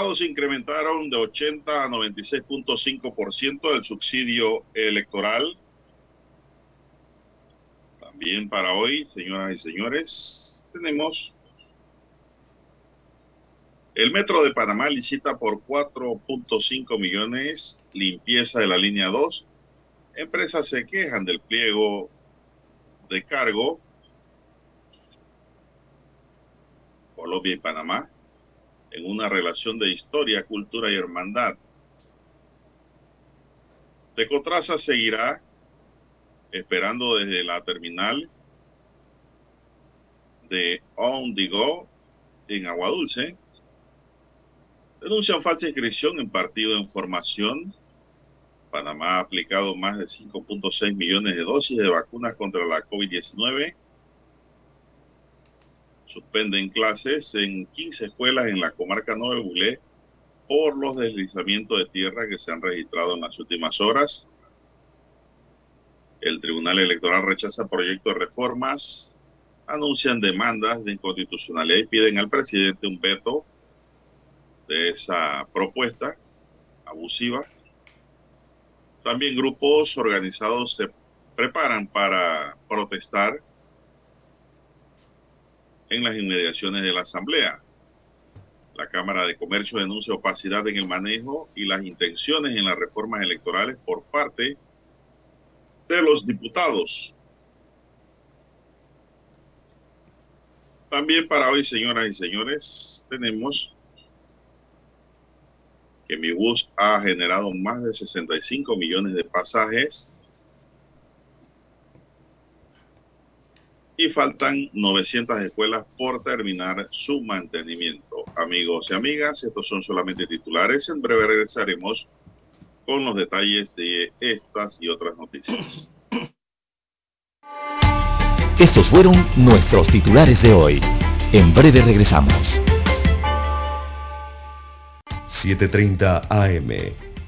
Diputados incrementaron de 80 a 96.5% el subsidio electoral. También para hoy, señoras y señores, tenemos el Metro de Panamá licita por 4.5 millones limpieza de la línea 2. Empresas se quejan del pliego de cargo. Colombia y Panamá en una relación de historia, cultura y hermandad. Tecotraza seguirá esperando desde la terminal de On The Go en Aguadulce. Denuncian falsa inscripción en partido en formación. Panamá ha aplicado más de 5.6 millones de dosis de vacunas contra la COVID-19 suspenden clases en 15 escuelas en la comarca Nueve Bulé por los deslizamientos de tierra que se han registrado en las últimas horas. El Tribunal Electoral rechaza proyectos de reformas, anuncian demandas de inconstitucionalidad y piden al presidente un veto de esa propuesta abusiva. También grupos organizados se preparan para protestar en las inmediaciones de la Asamblea. La Cámara de Comercio denuncia opacidad en el manejo y las intenciones en las reformas electorales por parte de los diputados. También para hoy, señoras y señores, tenemos que mi bus ha generado más de 65 millones de pasajes y faltan 900 escuelas por terminar su mantenimiento. Amigos y amigas, estos son solamente titulares. En breve regresaremos con los detalles de estas y otras noticias. Estos fueron nuestros titulares de hoy. En breve regresamos. 7.30 AM.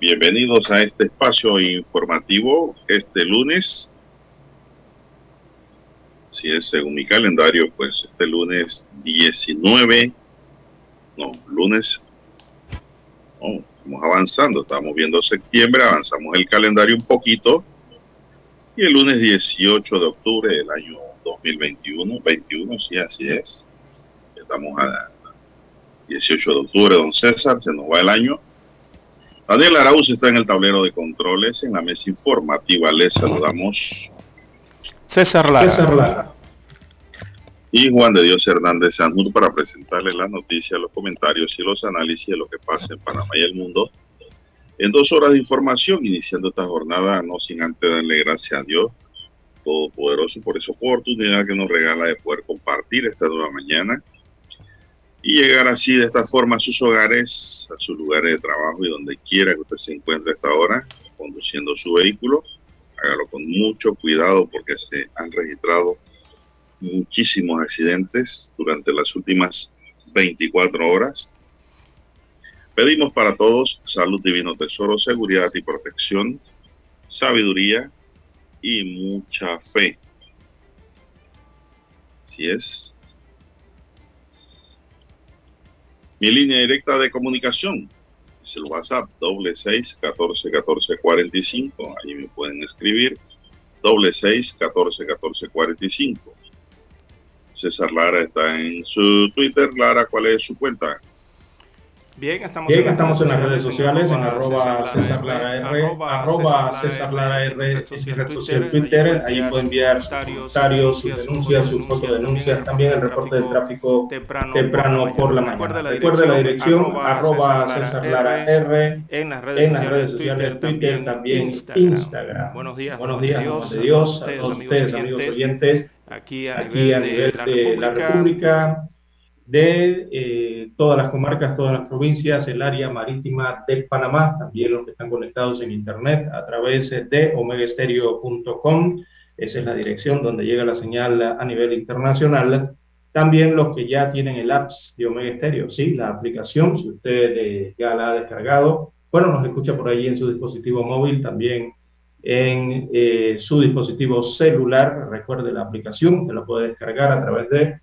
Bienvenidos a este espacio informativo este lunes. Si es según mi calendario, pues este lunes 19, no, lunes, no, estamos avanzando, estamos viendo septiembre, avanzamos el calendario un poquito. Y el lunes 18 de octubre del año 2021, 21, sí, así es estamos a 18 de octubre, don César, se nos va el año. Daniel Arauz está en el tablero de controles, en la mesa informativa. Les saludamos. César Lara. César Lara. Y Juan de Dios Hernández Sanjur para presentarles las noticias, los comentarios y los análisis de lo que pasa en Panamá y el mundo. En dos horas de información, iniciando esta jornada, no sin antes darle gracias a Dios Todopoderoso por esa oportunidad que nos regala de poder compartir esta nueva mañana y llegar así de esta forma a sus hogares, a sus lugares de trabajo y donde quiera que usted se encuentre a esta hora conduciendo su vehículo. Hágalo con mucho cuidado porque se han registrado muchísimos accidentes durante las últimas 24 horas. Pedimos para todos salud, divino tesoro, seguridad y protección, sabiduría y mucha fe. Así es. Mi línea directa de comunicación es el WhatsApp doble seis catorce catorce cuarenta y cinco. Ahí me pueden escribir doble seis catorce catorce cuarenta y cinco. César Lara está en su Twitter. Lara, ¿cuál es su cuenta? Bien, estamos, en, estamos en, las redes sociales, en arroba César Lara R, arroba César Lara R, social Twitter, ahí puede enviar sus comentarios, sus denuncias, sus fotodenuncias, también el reporte de tráfico temprano por la mañana. Recuerde la dirección, arroba César Lara R, en las redes sociales Twitter, también Instagram. Buenos días, buenos días, de Dios, a todos ustedes, amigos oyentes, aquí a nivel de la República de eh, todas las comarcas, todas las provincias, el área marítima de Panamá, también los que están conectados en internet a través de omegaestereo.com, esa es la dirección donde llega la señal a nivel internacional. También los que ya tienen el apps de Omega Stereo, sí, la aplicación, si usted ya la ha descargado, bueno, nos escucha por ahí en su dispositivo móvil, también en eh, su dispositivo celular. Recuerde la aplicación, que la puede descargar a través de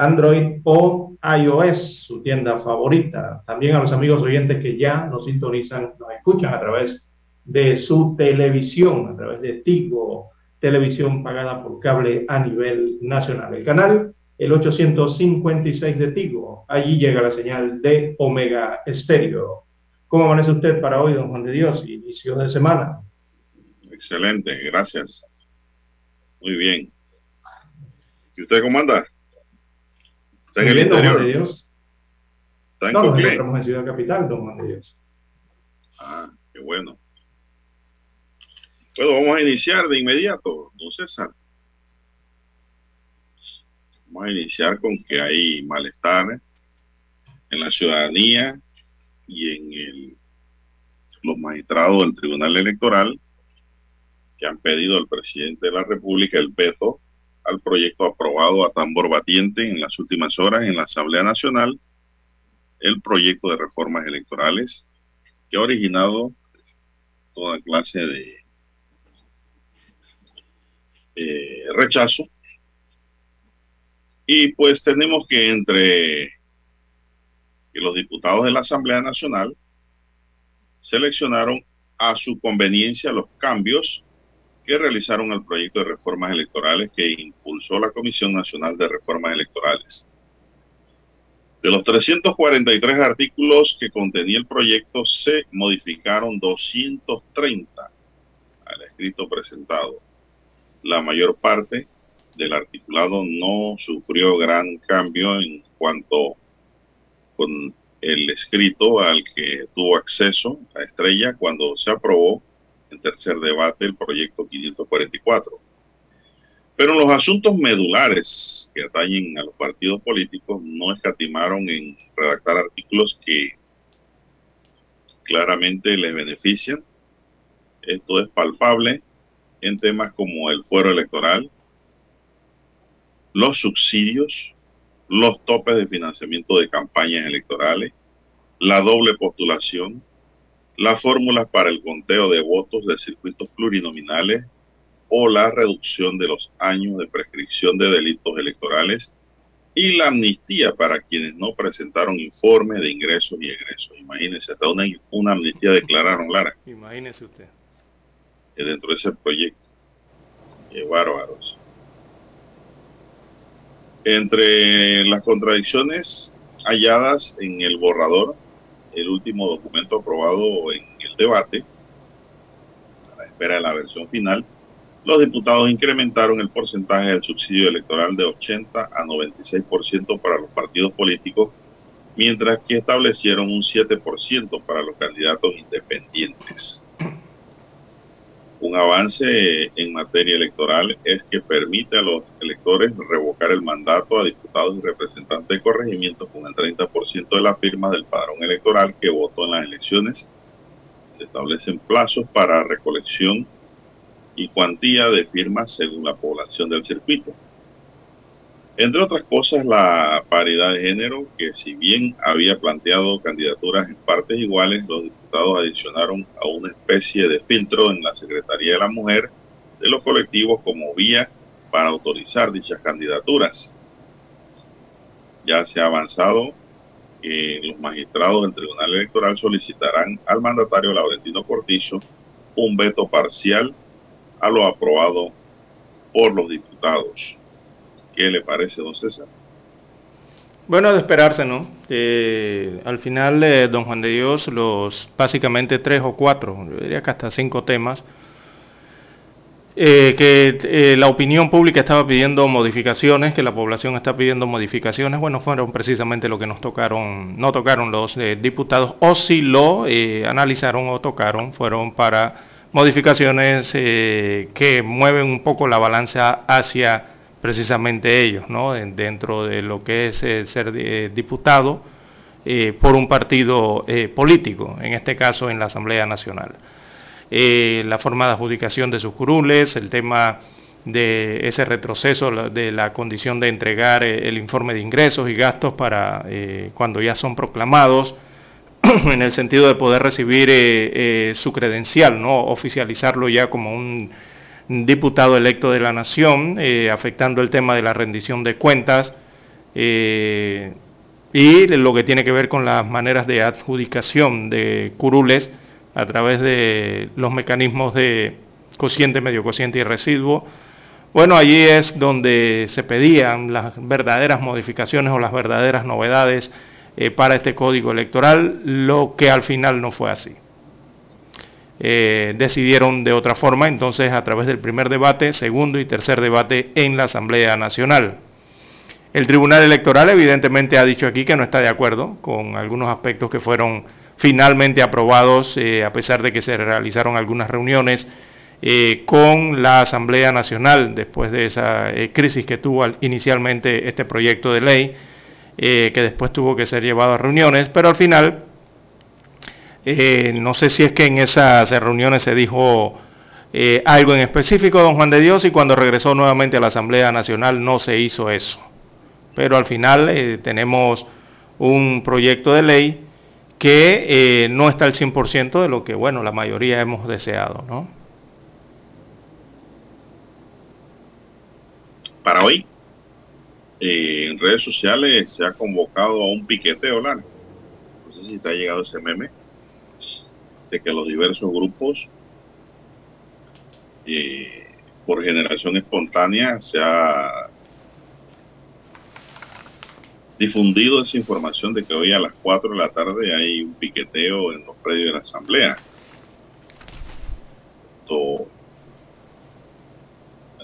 Android o iOS, su tienda favorita. También a los amigos oyentes que ya nos sintonizan, nos escuchan a través de su televisión, a través de Tigo, televisión pagada por cable a nivel nacional. El canal, el 856 de Tigo. Allí llega la señal de Omega Estéreo. ¿Cómo amanece usted para hoy, don Juan de Dios? Inicio de semana. Excelente, gracias. Muy bien. ¿Y usted cómo anda? Está en el interior. De Dios. Está en no, nos encontramos en Ciudad Capital, don Juan de Dios. Ah, qué bueno. Bueno, vamos a iniciar de inmediato, don César. Vamos a iniciar con que hay malestar en la ciudadanía y en el, los magistrados del Tribunal Electoral que han pedido al presidente de la República el veto al proyecto aprobado a tambor batiente en las últimas horas en la Asamblea Nacional, el proyecto de reformas electorales que ha originado toda clase de eh, rechazo. Y pues tenemos que entre los diputados de la Asamblea Nacional seleccionaron a su conveniencia los cambios realizaron el proyecto de reformas electorales que impulsó la Comisión Nacional de Reformas Electorales. De los 343 artículos que contenía el proyecto, se modificaron 230 al escrito presentado. La mayor parte del articulado no sufrió gran cambio en cuanto con el escrito al que tuvo acceso a Estrella cuando se aprobó en tercer debate el proyecto 544. Pero los asuntos medulares que atañen a los partidos políticos no escatimaron en redactar artículos que claramente les benefician. Esto es palpable en temas como el fuero electoral, los subsidios, los topes de financiamiento de campañas electorales, la doble postulación, las fórmulas para el conteo de votos de circuitos plurinominales o la reducción de los años de prescripción de delitos electorales y la amnistía para quienes no presentaron informe de ingresos y egresos. Imagínense, hasta una, una amnistía declararon, Lara. Imagínese usted. Dentro de ese proyecto. Qué bárbaros. Entre las contradicciones halladas en el borrador, el último documento aprobado en el debate, a la espera de la versión final, los diputados incrementaron el porcentaje del subsidio electoral de 80 a 96% para los partidos políticos, mientras que establecieron un 7% para los candidatos independientes. Un avance en materia electoral es que permite a los electores revocar el mandato a diputados y representantes de corregimiento con el 30% de la firma del padrón electoral que votó en las elecciones. Se establecen plazos para recolección y cuantía de firmas según la población del circuito. Entre otras cosas, la paridad de género, que si bien había planteado candidaturas en partes iguales, los diputados adicionaron a una especie de filtro en la Secretaría de la Mujer de los colectivos como vía para autorizar dichas candidaturas. Ya se ha avanzado que los magistrados del Tribunal Electoral solicitarán al mandatario Laurentino Cortizo un veto parcial a lo aprobado por los diputados. ¿Qué le parece, don César? Bueno, de esperarse, ¿no? Eh, al final, eh, don Juan de Dios, los básicamente tres o cuatro, yo diría que hasta cinco temas, eh, que la opinión pública estaba pidiendo modificaciones, que la población está pidiendo modificaciones, bueno, fueron precisamente lo que nos tocaron, no tocaron los diputados, o si lo analizaron o tocaron, fueron para modificaciones que mueven un poco la balanza hacia precisamente ellos, ¿no? dentro de lo que es eh, ser eh, diputado eh, por un partido político, en este caso en la Asamblea Nacional. la forma de adjudicación de sus curules, el tema de ese retroceso de la condición de entregar el informe de ingresos y gastos para cuando ya son proclamados, en el sentido de poder recibir su credencial, ¿no? oficializarlo ya como un diputado electo de la Nación, eh, afectando el tema de la rendición de cuentas eh, y lo que tiene que ver con las maneras de adjudicación de curules a través de los mecanismos de cociente, medio cociente y residuo. Bueno, allí es donde se pedían las verdaderas modificaciones o las verdaderas novedades eh, para este código electoral, lo que al final no fue así. Eh, decidieron de otra forma, entonces a través del primer debate, segundo y tercer debate en la Asamblea Nacional. El Tribunal Electoral evidentemente ha dicho aquí que no está de acuerdo con algunos aspectos que fueron finalmente aprobados, eh, a pesar de que se realizaron algunas reuniones eh, con la Asamblea Nacional después de esa crisis que tuvo inicialmente este proyecto de ley, que después tuvo que ser llevado a reuniones, pero al final eh, no sé si es que en esas reuniones se dijo eh, algo en específico, don Juan de Dios, y cuando regresó nuevamente a la Asamblea Nacional no se hizo eso. Pero al final eh, tenemos un proyecto de ley que no está al 100% de lo que, bueno, la mayoría hemos deseado, ¿no? Para hoy, en redes sociales se ha convocado a un piqueteo largo. No sé si te ha llegado ese meme de que los diversos grupos eh, por generación espontánea se ha difundido esa información de que hoy a las 4 de la tarde hay un piqueteo en los predios de la asamblea.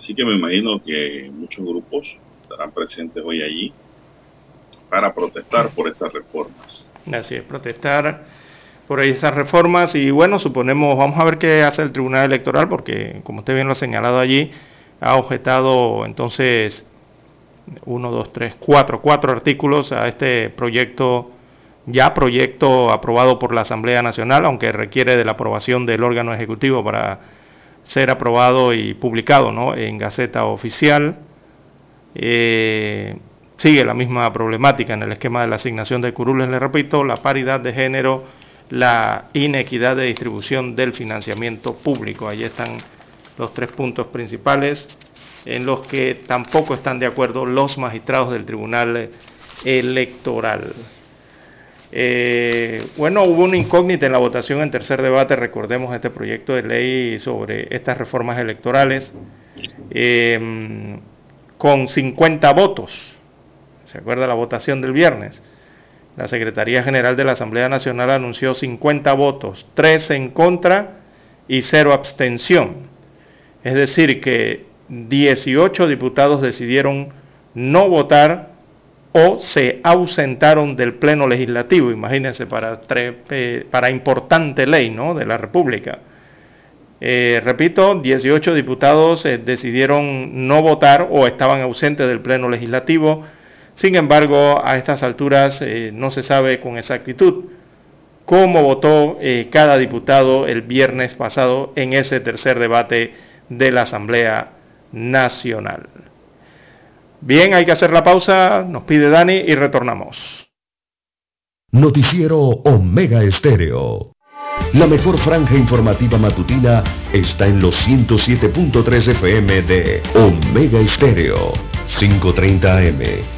así que me imagino que muchos grupos estarán presentes hoy allí para protestar por estas reformas. Así es, protestar por ahí esas reformas y bueno, suponemos, vamos a ver qué hace el Tribunal Electoral porque como usted bien lo ha señalado allí, ha objetado entonces uno, dos, tres, cuatro, cuatro artículos a este proyecto, ya proyecto aprobado por la Asamblea Nacional, aunque requiere de la aprobación del órgano ejecutivo para ser aprobado y publicado ¿no? en Gaceta Oficial. Eh, sigue la misma problemática en el esquema de la asignación de curules, le repito, la paridad de género, la inequidad de distribución del financiamiento público. Ahí están los tres puntos principales en los que tampoco están de acuerdo los magistrados del Tribunal Electoral. Eh, bueno, hubo una incógnita en la votación en tercer debate, recordemos este proyecto de ley sobre estas reformas electorales, eh, con 50 votos. ¿Se acuerda la votación del viernes? La Secretaría General de la Asamblea Nacional anunció 50 votos, 3 en contra y 0 abstención. Es decir, que 18 diputados decidieron no votar o se ausentaron del Pleno Legislativo, imagínense, para, eh, importante ley ¿no? de la República. Eh, repito, 18 diputados eh, decidieron no votar o estaban ausentes del Pleno Legislativo. Sin embargo, a estas alturas eh, no se sabe con exactitud cómo votó cada diputado el viernes pasado en ese tercer debate de la Asamblea Nacional. Bien, hay que hacer la pausa, nos pide Dani y retornamos. Noticiero Omega Estéreo. La mejor franja informativa matutina está en los 107.3 FM de Omega Estéreo. 5.30 AM.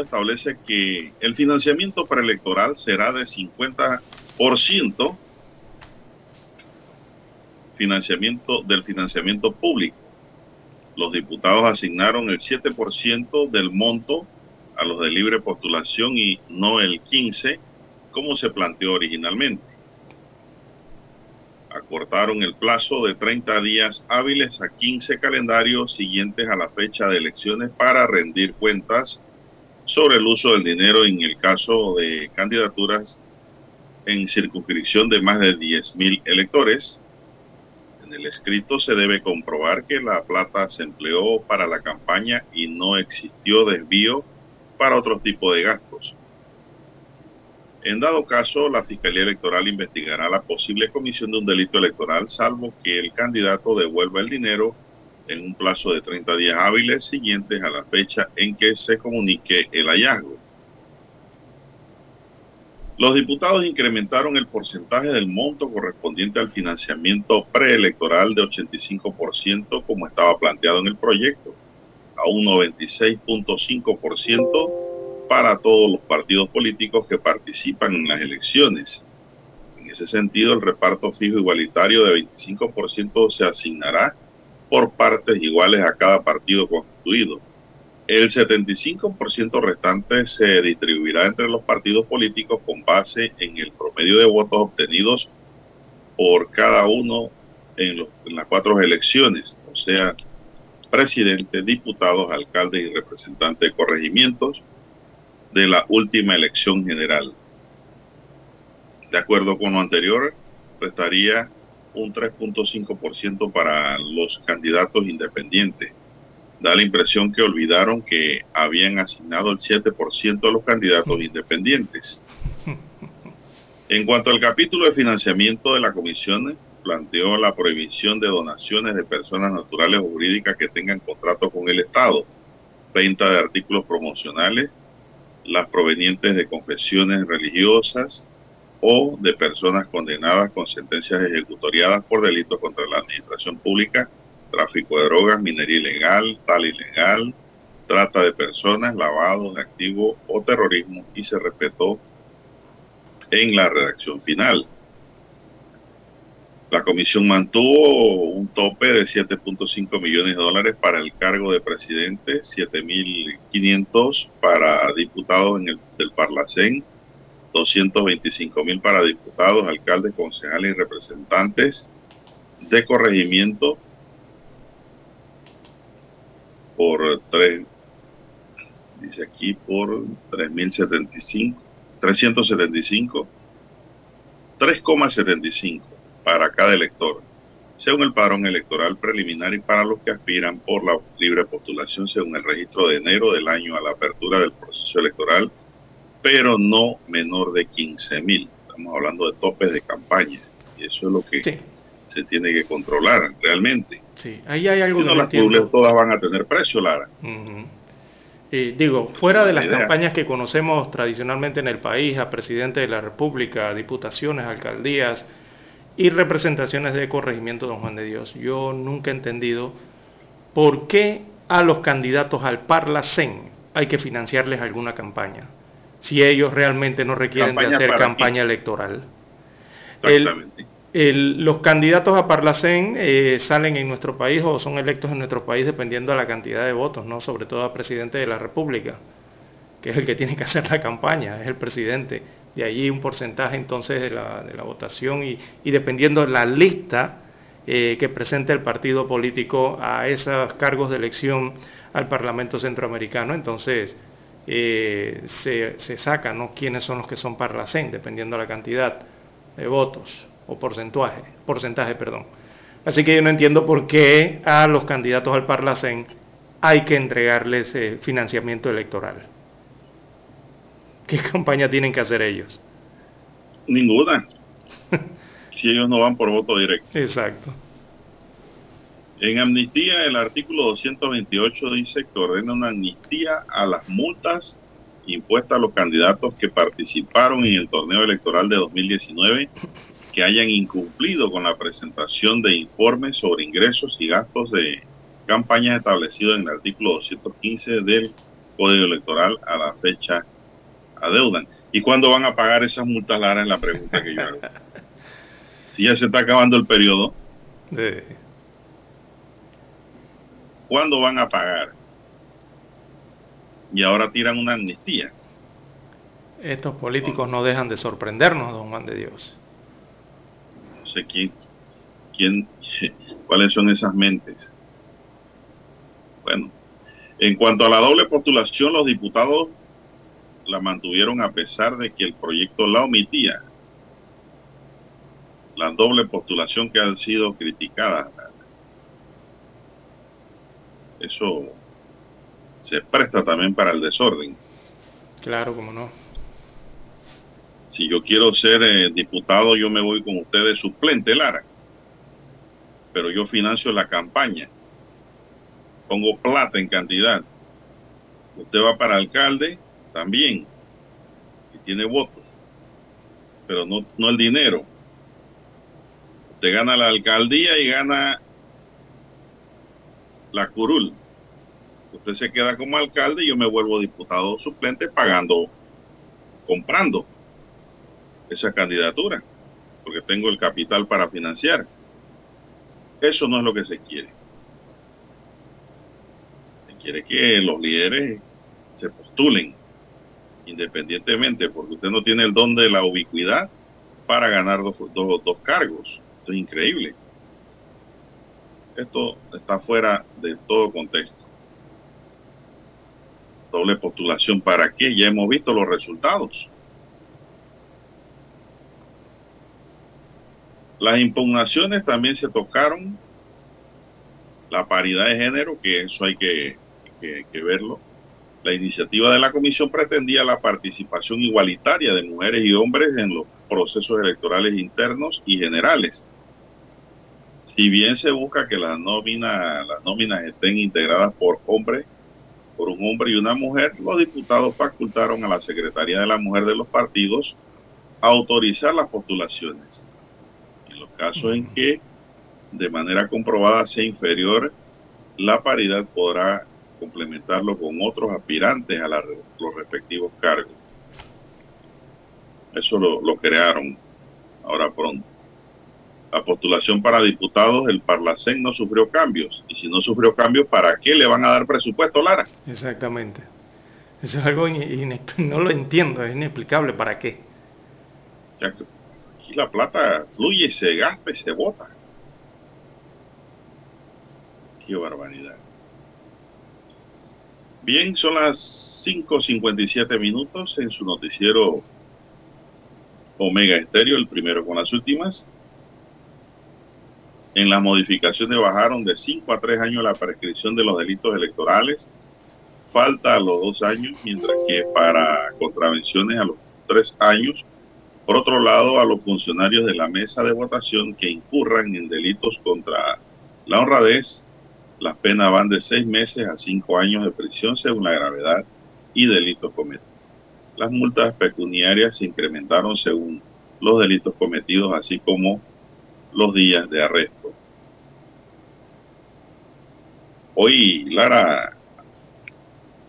Establece que el financiamiento preelectoral será de 50% financiamiento del financiamiento público. Los diputados asignaron el 7% del monto a los de libre postulación y no el 15% como se planteó originalmente acortaron el plazo de 30 días hábiles a 15 calendarios siguientes a la fecha de elecciones para rendir cuentas sobre el uso del dinero en el caso de candidaturas en circunscripción de más de 10.000 electores. En el escrito se debe comprobar que la plata se empleó para la campaña y no existió desvío para otro tipo de gastos. En dado caso, la Fiscalía Electoral investigará la posible comisión de un delito electoral, salvo que el candidato devuelva el dinero en un plazo de 30 días hábiles siguientes a la fecha en que se comunique el hallazgo. Los diputados incrementaron el porcentaje del monto correspondiente al financiamiento preelectoral de 85% como estaba planteado en el proyecto, a un 96.5% para todos los partidos políticos que participan en las elecciones. En ese sentido, el reparto fijo igualitario de 25% se asignará por partes iguales a cada partido constituido. El 75% restante se distribuirá entre los partidos políticos con base en el promedio de votos obtenidos por cada uno en, las cuatro elecciones, o sea, presidente, diputados, alcaldes y representantes de corregimientos de la última elección general. De acuerdo con lo anterior, restaría un 3.5% para los candidatos independientes. Da la impresión que olvidaron que habían asignado el 7% a los candidatos independientes. En cuanto al capítulo de financiamiento de la comisión, planteó la prohibición de donaciones de personas naturales o jurídicas que tengan contrato con el Estado, venta de artículos promocionales, las provenientes de confesiones religiosas, o de personas condenadas con sentencias ejecutoriadas por delitos contra la administración pública, tráfico de drogas, minería ilegal, tal ilegal, trata de personas, lavado de activos o terrorismo y se respetó en la redacción final. La comisión mantuvo un tope de 7.5 millones de dólares para el cargo de presidente, 7.500 para diputados en el, del Parlacén, 225 mil para diputados, alcaldes, concejales y representantes de corregimiento por tres, dice aquí por 3.075, 375, 3,75 para cada elector, según el padrón electoral preliminar y para los que aspiran por la libre postulación según el registro de enero del año a la apertura del proceso electoral pero no menor de 15 mil. Estamos hablando de topes de campaña y eso es lo que se tiene que controlar realmente. Sí, ahí hay algo si no, las todas van a tener precio, Lara. digo, fuera de las campañas que conocemos tradicionalmente en el país, a presidente de la República, diputaciones, alcaldías y representaciones de corregimiento, don Juan de Dios, yo nunca he entendido por qué a los candidatos al Parlacén hay que financiarles alguna campaña si ellos realmente no requieren de hacer campaña electoral. los candidatos a Parlacén eh, salen en nuestro país o son electos en nuestro país dependiendo de la cantidad de votos, ¿no? sobre todo a presidente de la República, que es el que tiene que hacer la campaña, es el presidente. De allí un porcentaje entonces de la, votación y, dependiendo de la lista eh, que presente el partido político a esos cargos de elección al Parlamento Centroamericano, entonces eh, se, se saca ¿no? quiénes son los que son Parlacén, dependiendo de la cantidad de votos o porcentaje, porcentaje perdón. Así que yo no entiendo por qué a los candidatos al Parlacén hay que entregarles eh, financiamiento electoral. ¿Qué campaña tienen que hacer ellos? Ninguna. si ellos no van por voto directo. Exacto. En amnistía, el artículo 228 dice que ordena una amnistía a las multas impuestas a los candidatos que participaron en el torneo electoral de 2019 que hayan incumplido con la presentación de informes sobre ingresos y gastos de campañas establecidos en el artículo 215 del Código Electoral a la fecha adeudan. ¿Y cuándo van a pagar esas multas, Lara? Es la pregunta que yo hago. si ya se está acabando el periodo. Sí. ¿Cuándo van a pagar? Y ahora tiran una amnistía. Estos políticos no dejan de sorprendernos, don Juan de Dios. No sé quién, quién, cuáles son esas mentes. Bueno, en cuanto a la doble postulación, los diputados la mantuvieron a pesar de que el proyecto la omitía. La doble postulación que ha sido criticada eso se presta también para el desorden. Claro, como no. Si yo quiero ser eh, diputado, yo me voy con ustedes suplente, Lara. Pero yo financio la campaña. Pongo plata en cantidad. Usted va para alcalde también. Y tiene votos. Pero no, no el dinero. Usted gana la alcaldía y gana la curul. Usted se queda como alcalde y yo me vuelvo diputado suplente pagando, comprando esa candidatura, porque tengo el capital para financiar. Eso no es lo que se quiere. Se quiere que los líderes se postulen independientemente, porque usted no tiene el don de la ubicuidad para ganar dos, dos, dos cargos. Esto es increíble. Esto está fuera de todo contexto. Doble postulación, ¿para qué? Ya hemos visto los resultados. Las impugnaciones también se tocaron. La paridad de género, que eso hay que, que verlo. La iniciativa de la comisión pretendía la participación igualitaria de mujeres y hombres en los procesos electorales internos y generales. Si bien se busca que las nóminas, las nóminas estén integradas por hombres, por un hombre y una mujer, los diputados facultaron a la Secretaría de la Mujer de los partidos autorizar las postulaciones. En los casos en que de manera comprobada sea inferior, la paridad podrá complementarlo con otros aspirantes a los respectivos cargos. Eso lo, lo, crearon ahora pronto. La postulación para diputados, el Parlacén no sufrió cambios. Y si no sufrió cambios, ¿para qué le van a dar presupuesto, Lara? Exactamente. Eso es algo, no lo entiendo, es inexplicable. ¿Para qué? Ya que aquí la plata fluye, se gasta y se bota. Qué barbaridad. Bien, son las 5.57 minutos en su noticiero Omega Estéreo, el primero con las últimas. En las modificaciones bajaron de 5 a 3 años la prescripción de los delitos electorales. Falta a los 2 años, mientras que para contravenciones a los 3 años. Por otro lado, a los funcionarios de la mesa de votación que incurran en delitos contra la honradez las penas van de seis meses a cinco años de prisión según la gravedad y delitos cometidos. Las multas pecuniarias se incrementaron según los delitos cometidos, así como los días de arresto. Hoy, Lara,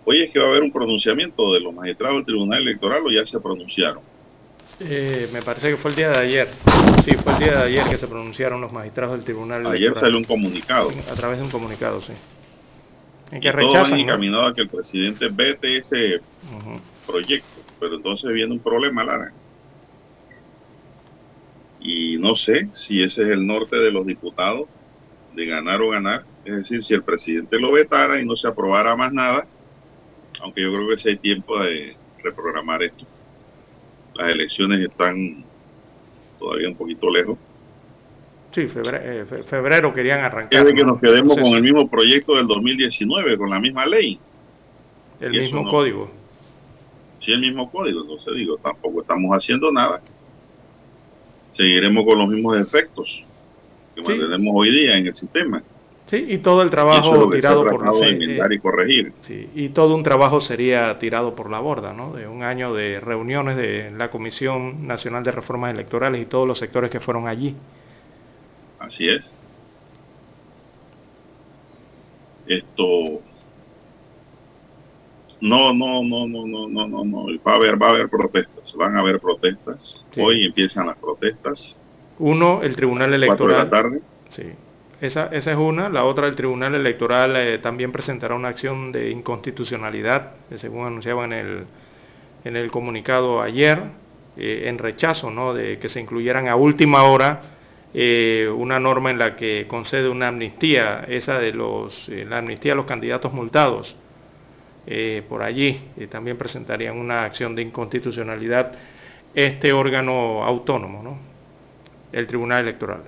hoy es que va a haber un pronunciamiento de los magistrados del Tribunal Electoral o ya se pronunciaron. Eh, me parece que fue el día de ayer. Sí, fue el día de ayer que se pronunciaron los magistrados del tribunal. Ayer salió un comunicado. A través de un comunicado, sí. En que rechazan, encaminado a que el presidente vete ese proyecto. Pero entonces viene un problema, Lara. Y no sé si ese es el norte de los diputados, de ganar o ganar. Es decir, si el presidente lo vetara y no se aprobara más nada, aunque yo creo que sí hay tiempo de reprogramar esto las elecciones están todavía un poquito lejos. Sí, febrero, febrero querían arrancar. Es que nos quedemos con el mismo proyecto del 2019, con la misma ley. El mismo código. Sí, el mismo código, entonces digo, tampoco estamos haciendo nada. Seguiremos con los mismos efectos que mantenemos hoy día en el sistema. Sí, y todo el trabajo tirado por la borda. y corregir. Sí, y todo un trabajo sería tirado por la borda, ¿no? De un año de reuniones de la Comisión Nacional de Reformas Electorales y todos los sectores que fueron allí. Así es. Esto no, no, no, no, no, no, no, no. Va a haber, va a haber protestas, van a haber protestas. Hoy empiezan las protestas. Uno, el Tribunal Electoral. de la tarde. Sí. Esa, esa es una. La otra, el Tribunal Electoral eh, también presentará una acción de inconstitucionalidad, según anunciaba en el, en el comunicado ayer, eh, en rechazo ¿no? de que se incluyeran a última hora eh, una norma en la que concede una amnistía, esa de los, la amnistía a los candidatos multados. Por allí también presentarían una acción de inconstitucionalidad este órgano autónomo, ¿no? el Tribunal Electoral.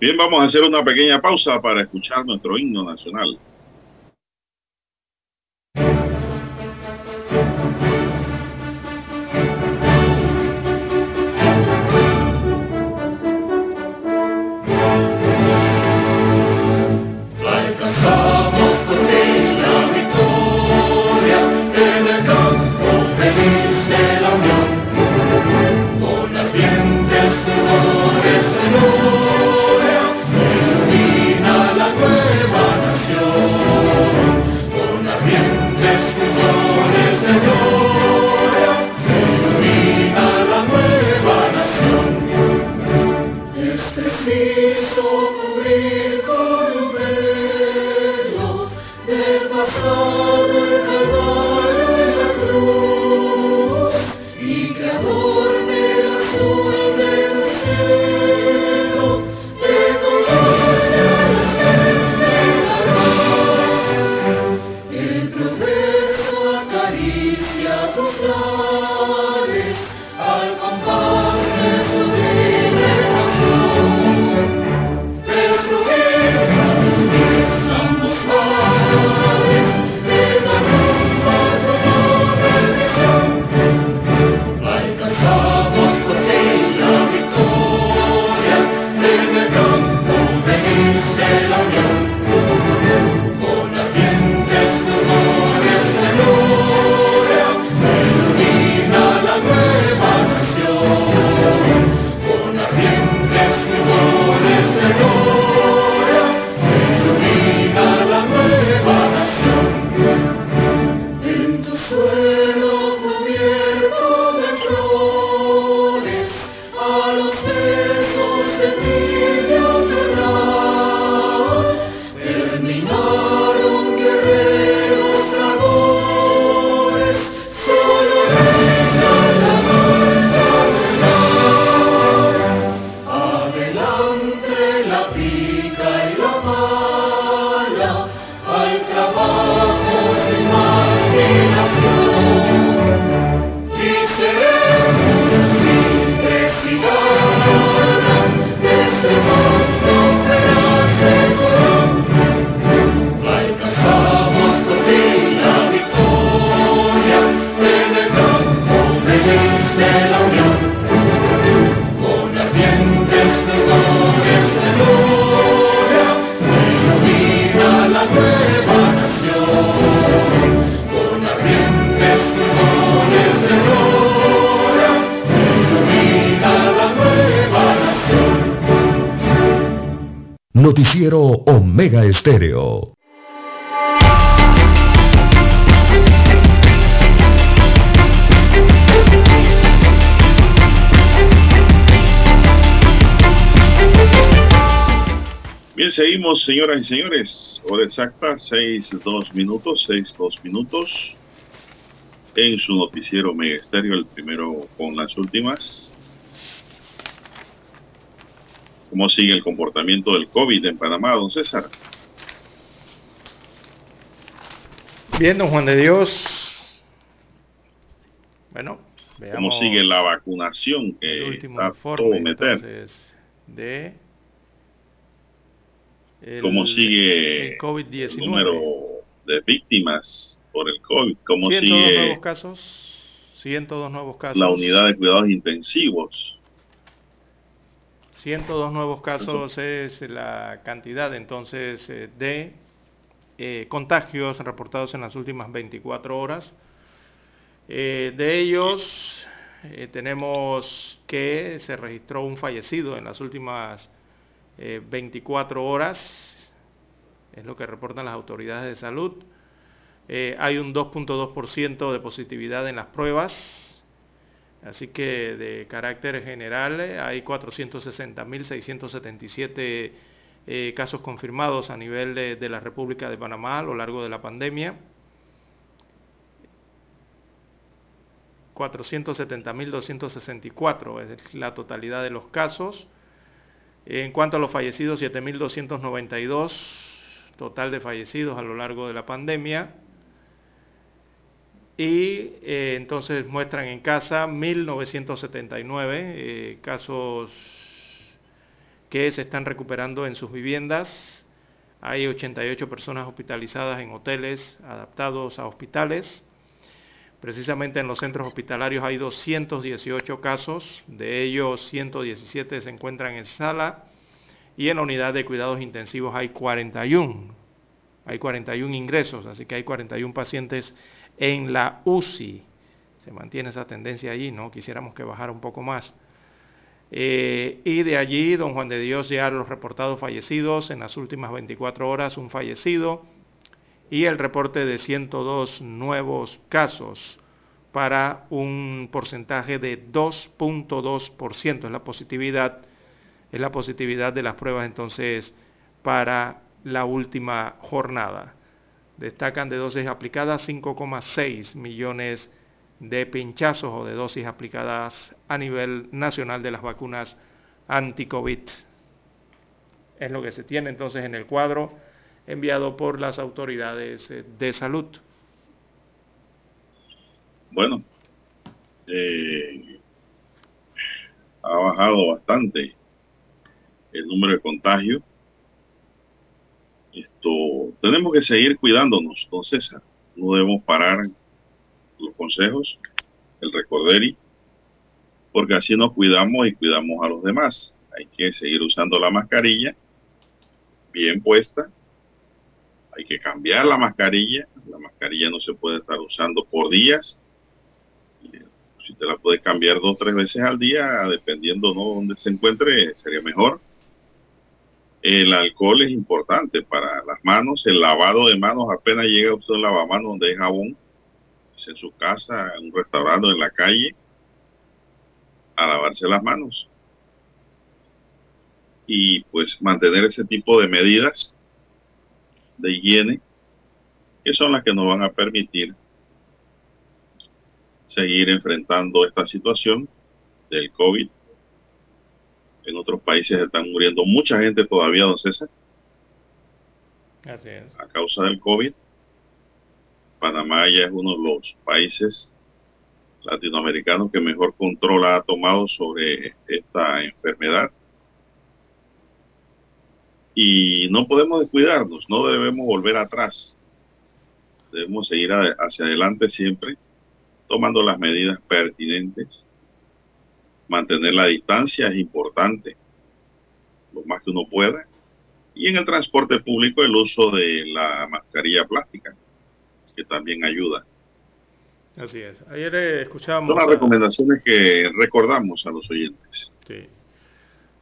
Bien, vamos a hacer una pequeña pausa para escuchar nuestro himno nacional. Estéreo. Bien, seguimos, señoras y señores. Hora exacta, 6, 2 minutos, 6, 2 minutos. En su noticiero Omega Estéreo, el primero con las últimas. ¿Cómo sigue el comportamiento del COVID en Panamá, don César? Bien, don Juan de Dios. Bueno, veamos. ¿Cómo sigue la vacunación que el último está informe, todo meter? de ¿Cómo sigue el, COVID-19? el número de víctimas por el COVID? ¿Cómo 102 sigue nuevos casos? 102 nuevos casos. La unidad de cuidados intensivos. 102 nuevos casos es la cantidad entonces eh, de eh, contagios reportados en las últimas 24 horas. Eh, de ellos tenemos que se registró un fallecido en las últimas 24 horas, es lo que reportan las autoridades de salud. hay un 2.2% de positividad en las pruebas, Así que de carácter general hay 460.677 eh, casos confirmados a nivel de, la República de Panamá a lo largo de la pandemia. 470.264 es la totalidad de los casos. En cuanto a los fallecidos, 7.292 total de fallecidos a lo largo de la pandemia y eh, entonces muestran en casa 1979 eh, casos que se están recuperando en sus viviendas. Hay 88 personas hospitalizadas en hoteles adaptados a hospitales. Precisamente en los centros hospitalarios hay 218 casos, de ellos 117 se encuentran en sala y en la unidad de cuidados intensivos hay 41. Hay 41 ingresos, así que hay 41 pacientes en la UCI. Se mantiene esa tendencia allí, ¿no? Quisiéramos que bajara un poco más. Eh, y de allí, don Juan de Dios, ya los reportados fallecidos en las últimas 24 horas, un fallecido y el reporte de 102 nuevos casos para un porcentaje de 2.2%. Es la positividad, es la positividad de las pruebas entonces para la última jornada. Destacan de dosis aplicadas 5,6 millones de pinchazos o de dosis aplicadas a nivel nacional de las vacunas anti-COVID. Es lo que se tiene entonces en el cuadro enviado por las autoridades eh, de salud. Bueno, eh, ha bajado bastante el número de contagios esto, tenemos que seguir cuidándonos, don César. No debemos parar los consejos, el recorderi, porque así nos cuidamos y cuidamos a los demás. Hay que seguir usando la mascarilla bien puesta. Hay que cambiar la mascarilla. La mascarilla no se puede estar usando por días. Si te la puedes cambiar dos o tres veces al día, dependiendo ¿no? dónde se encuentre, sería mejor el alcohol es importante para las manos, el lavado de manos, apenas llega usted un lavamanos donde hay jabón, en su casa, en un restaurante, en la calle, a lavarse las manos. Y pues mantener ese tipo de medidas de higiene, que son las que nos van a permitir seguir enfrentando esta situación del COVID en otros países están muriendo mucha gente todavía, don César. Así es. A causa del COVID. Panamá ya es uno de los países latinoamericanos que mejor control ha tomado sobre esta enfermedad. Y no podemos descuidarnos, no debemos volver atrás. Debemos seguir hacia adelante siempre, tomando las medidas pertinentes mantener la distancia es importante, lo más que uno pueda. Y en el transporte público el uso de la mascarilla plástica, que también ayuda. Así es. Ayer eh, escuchábamos... Son las recomendaciones que recordamos a los oyentes. Sí.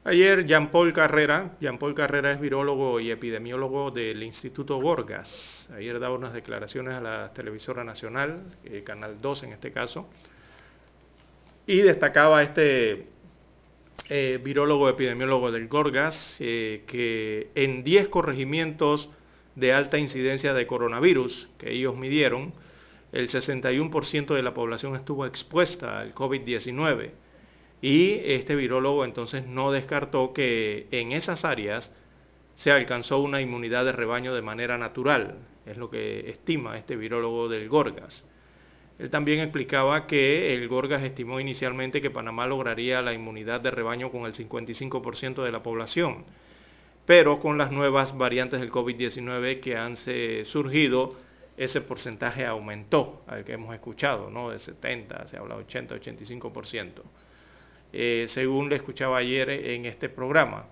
Ayer Jean-Paul Carrera, Jean-Paul Carrera es virólogo y epidemiólogo del Instituto Gorgas. Ayer daba unas declaraciones a la televisora nacional, eh, Canal 2 en este caso, y destacaba este eh, virólogo epidemiólogo del Gorgas eh, que en 10 corregimientos de alta incidencia de coronavirus que ellos midieron, el 61% de la población estuvo expuesta al COVID-19 y este virólogo entonces no descartó que en esas áreas se alcanzó una inmunidad de rebaño de manera natural, es lo que estima este virólogo del Gorgas. Él también explicaba que el Gorgas estimó inicialmente que Panamá lograría la inmunidad de rebaño con el 55% de la población, pero con las nuevas variantes del COVID-19 que han surgido, ese porcentaje aumentó, al que hemos escuchado, ¿no? De 70, se habla de 80, 85%. Eh, según le escuchaba ayer en este programa.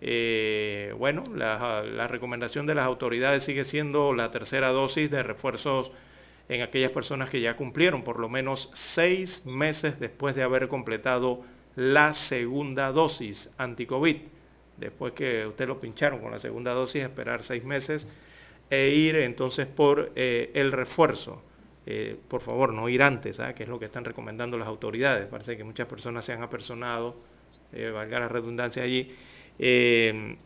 Eh, bueno, la, recomendación de las autoridades sigue siendo la tercera dosis de refuerzos en aquellas personas que ya cumplieron por lo menos seis meses después de haber completado la segunda dosis anti-COVID. Después que usted lo pincharon con la segunda dosis, esperar seis meses e ir entonces por eh, el refuerzo. Eh, por favor, no ir antes, ¿ah? que es lo que están recomendando las autoridades. Parece que muchas personas se han apersonado, eh, valga la redundancia allí, eh,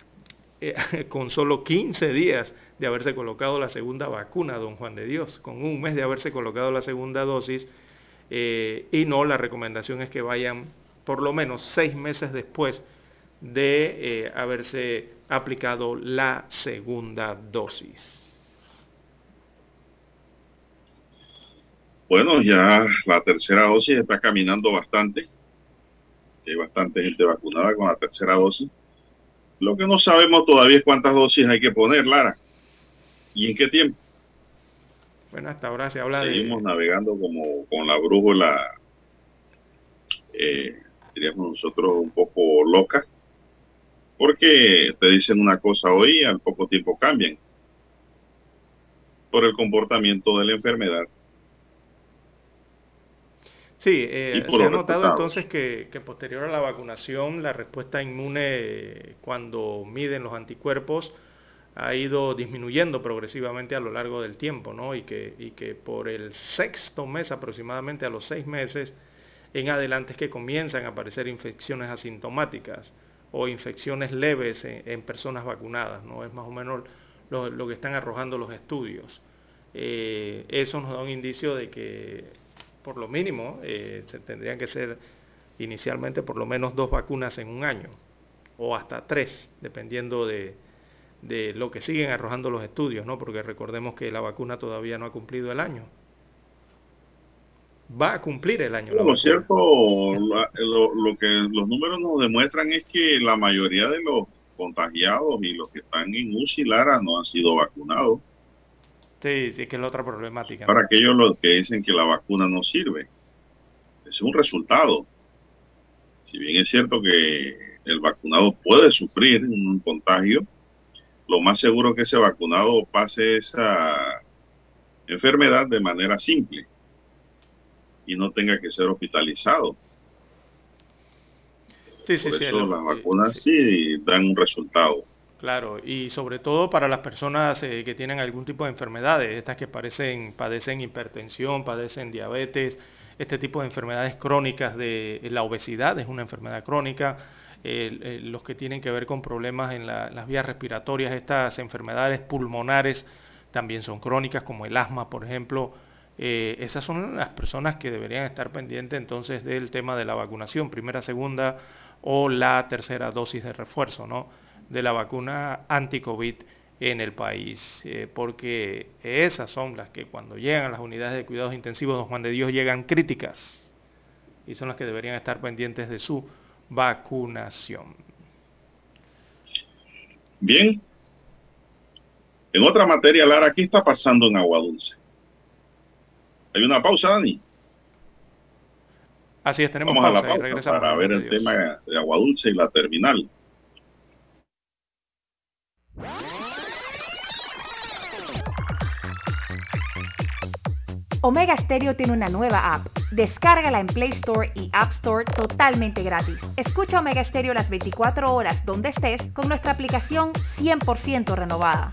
con solo 15 días de haberse colocado la segunda vacuna, don Juan de Dios, con un mes de haberse colocado la segunda dosis, y no, la recomendación es que vayan por lo menos seis meses después de haberse aplicado la segunda dosis. Bueno, ya la tercera dosis está caminando bastante. Hay bastante gente vacunada con la tercera dosis. Lo que no sabemos todavía es cuántas dosis hay que poner, Lara. ¿Y en qué tiempo? Bueno, hasta ahora se habla de... Seguimos navegando como con la brújula, eh, diríamos nosotros, un poco loca. Porque te dicen una cosa hoy y al poco tiempo cambian. Por el comportamiento de la enfermedad Sí, eh, se ha notado entonces que, posterior a la vacunación la respuesta inmune cuando miden los anticuerpos ha ido disminuyendo progresivamente a lo largo del tiempo, ¿no? Y que, y que por el sexto mes aproximadamente, a los seis meses en adelante es que comienzan a aparecer infecciones asintomáticas o infecciones leves en, personas vacunadas, ¿no? Es más o menos lo, que están arrojando los estudios. Eh, eso nos da un indicio de que por lo mínimo, eh, se tendrían que ser inicialmente por lo menos dos vacunas en un año, o hasta tres, dependiendo de, lo que siguen arrojando los estudios, ¿no? porque recordemos que la vacuna todavía no ha cumplido el año. Va a cumplir el año. lo cierto, lo, que los números nos demuestran es que la mayoría de los contagiados y los que están en UCI Lara no han sido vacunados. Sí, sí, que es la otra problemática. Para aquellos los que dicen que la vacuna no sirve. Es un resultado. Si bien es cierto que el vacunado puede sufrir un contagio, lo más seguro es que ese vacunado pase esa enfermedad de manera simple y no tenga que ser hospitalizado. Sí, sí, Por eso las vacunas sí dan un resultado. Claro, y sobre todo para las personas eh, que tienen algún tipo de enfermedades, estas que parecen, padecen hipertensión, padecen diabetes, este tipo de enfermedades crónicas de la obesidad es una enfermedad crónica, los que tienen que ver con problemas en las vías respiratorias, estas enfermedades pulmonares también son crónicas, como el asma, por ejemplo. Eh, esas son las personas que deberían estar pendientes entonces del tema de la vacunación, primera, segunda o la tercera dosis de refuerzo, ¿no? de la vacuna anti-COVID en el país, eh, porque esas son las que cuando llegan a las unidades de cuidados intensivos, don Juan de Dios, llegan críticas y son las que deberían estar pendientes de su vacunación. Bien. En otra materia, Lara, ¿qué está pasando en Agua Dulce? ¿Hay una pausa, Dani? Así es, tenemos Vamos pausa, a la pausa para ver el tema de Agua Dulce y la terminal. Omega Stereo tiene una nueva app Descárgala en Play Store y App Store totalmente gratis. Escucha Omega Stereo las 24 horas donde estés con nuestra aplicación 100% renovada.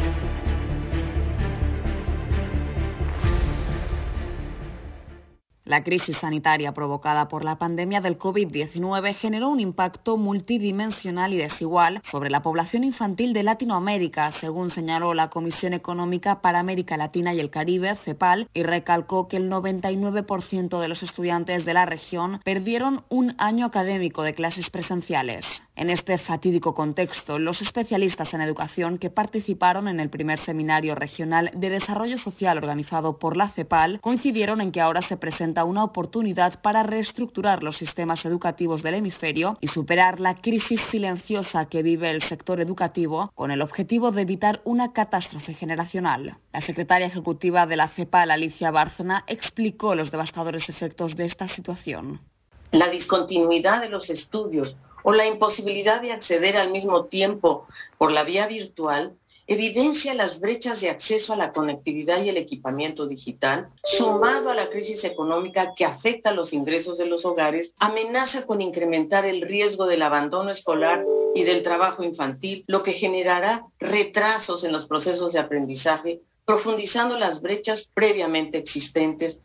La crisis sanitaria provocada por la pandemia del COVID-19 generó un impacto multidimensional y desigual sobre la población infantil de Latinoamérica, según señaló la Comisión Económica para América Latina y el Caribe, CEPAL, y recalcó que el 99% de los estudiantes de la región perdieron un año académico de clases presenciales. En este fatídico contexto, los especialistas en educación que participaron en el primer seminario regional de desarrollo social organizado por la CEPAL coincidieron en que ahora se presenta una oportunidad para reestructurar los sistemas educativos del hemisferio y superar la crisis silenciosa que vive el sector educativo con el objetivo de evitar una catástrofe generacional. La secretaria ejecutiva de la CEPAL, Alicia Bárcena, explicó los devastadores efectos de esta situación. La discontinuidad de los estudios o la imposibilidad de acceder al mismo tiempo por la vía virtual evidencia las brechas de acceso a la conectividad y el equipamiento digital, sumado a la crisis económica que afecta los ingresos de los hogares, amenaza con incrementar el riesgo del abandono escolar y del trabajo infantil, lo que generará retrasos en los procesos de aprendizaje, profundizando las brechas previamente existentes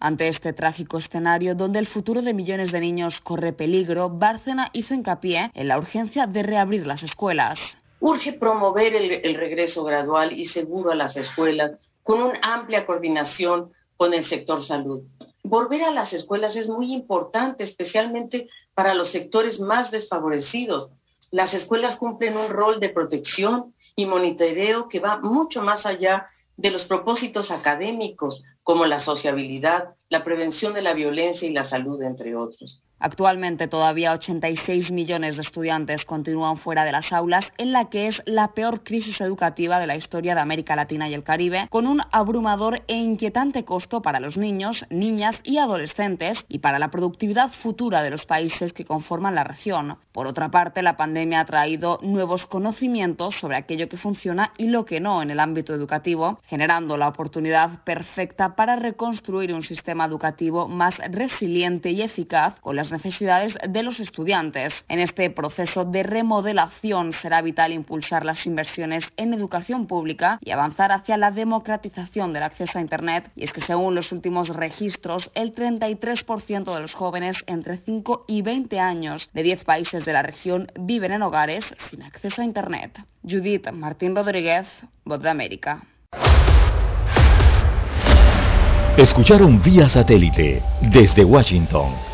ante este trágico escenario donde el futuro de millones de niños corre peligro, Bárcena hizo hincapié en la urgencia de reabrir las escuelas. Urge promover el, el regreso gradual y seguro a las escuelas con una amplia coordinación con el sector salud. Volver a las escuelas es muy importante, especialmente para los sectores más desfavorecidos. Las escuelas cumplen un rol de protección y monitoreo que va mucho más allá de los propósitos académicos, como la sociabilidad, la prevención de la violencia y la salud, entre otros. Actualmente todavía 86 millones de estudiantes continúan fuera de las aulas en la que es la peor crisis educativa de la historia de América Latina y el Caribe, con un abrumador e inquietante costo para los niños, niñas y adolescentes y para la productividad futura de los países que conforman la región. Por otra parte, la pandemia ha traído nuevos conocimientos sobre aquello que funciona y lo que no en el ámbito educativo, generando la oportunidad perfecta para reconstruir un sistema educativo más resiliente y eficaz con las necesidades de los estudiantes. En este proceso de remodelación será vital impulsar las inversiones en educación pública y avanzar hacia la democratización del acceso a Internet. Y es que según los últimos registros, el 33% de los jóvenes entre 5 y 20 años de 10 países de la región viven en hogares sin acceso a Internet. Judith Martín Rodríguez, Voz de América. Escucharon vía satélite desde Washington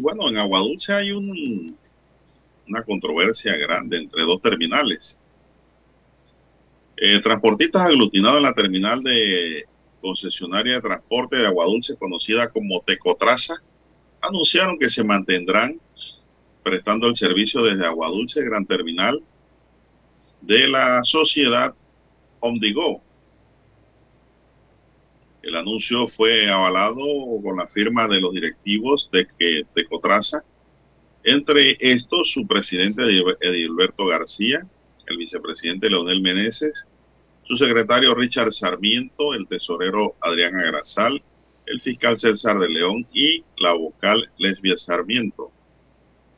Bueno, en Aguadulce hay un, una controversia grande entre dos terminales. Eh, transportistas aglutinados en la terminal de concesionaria de transporte de Aguadulce, conocida como Tecotraza, anunciaron que se mantendrán prestando el servicio desde Aguadulce, Gran Terminal, de la sociedad Omdigo, el anuncio fue avalado con la firma de los directivos de que Tecotraza, entre estos su presidente Edilberto García, el vicepresidente Leonel Meneses, su secretario Richard Sarmiento, el tesorero Adrián Agrasal, el fiscal César de León y la vocal Lesbia Sarmiento.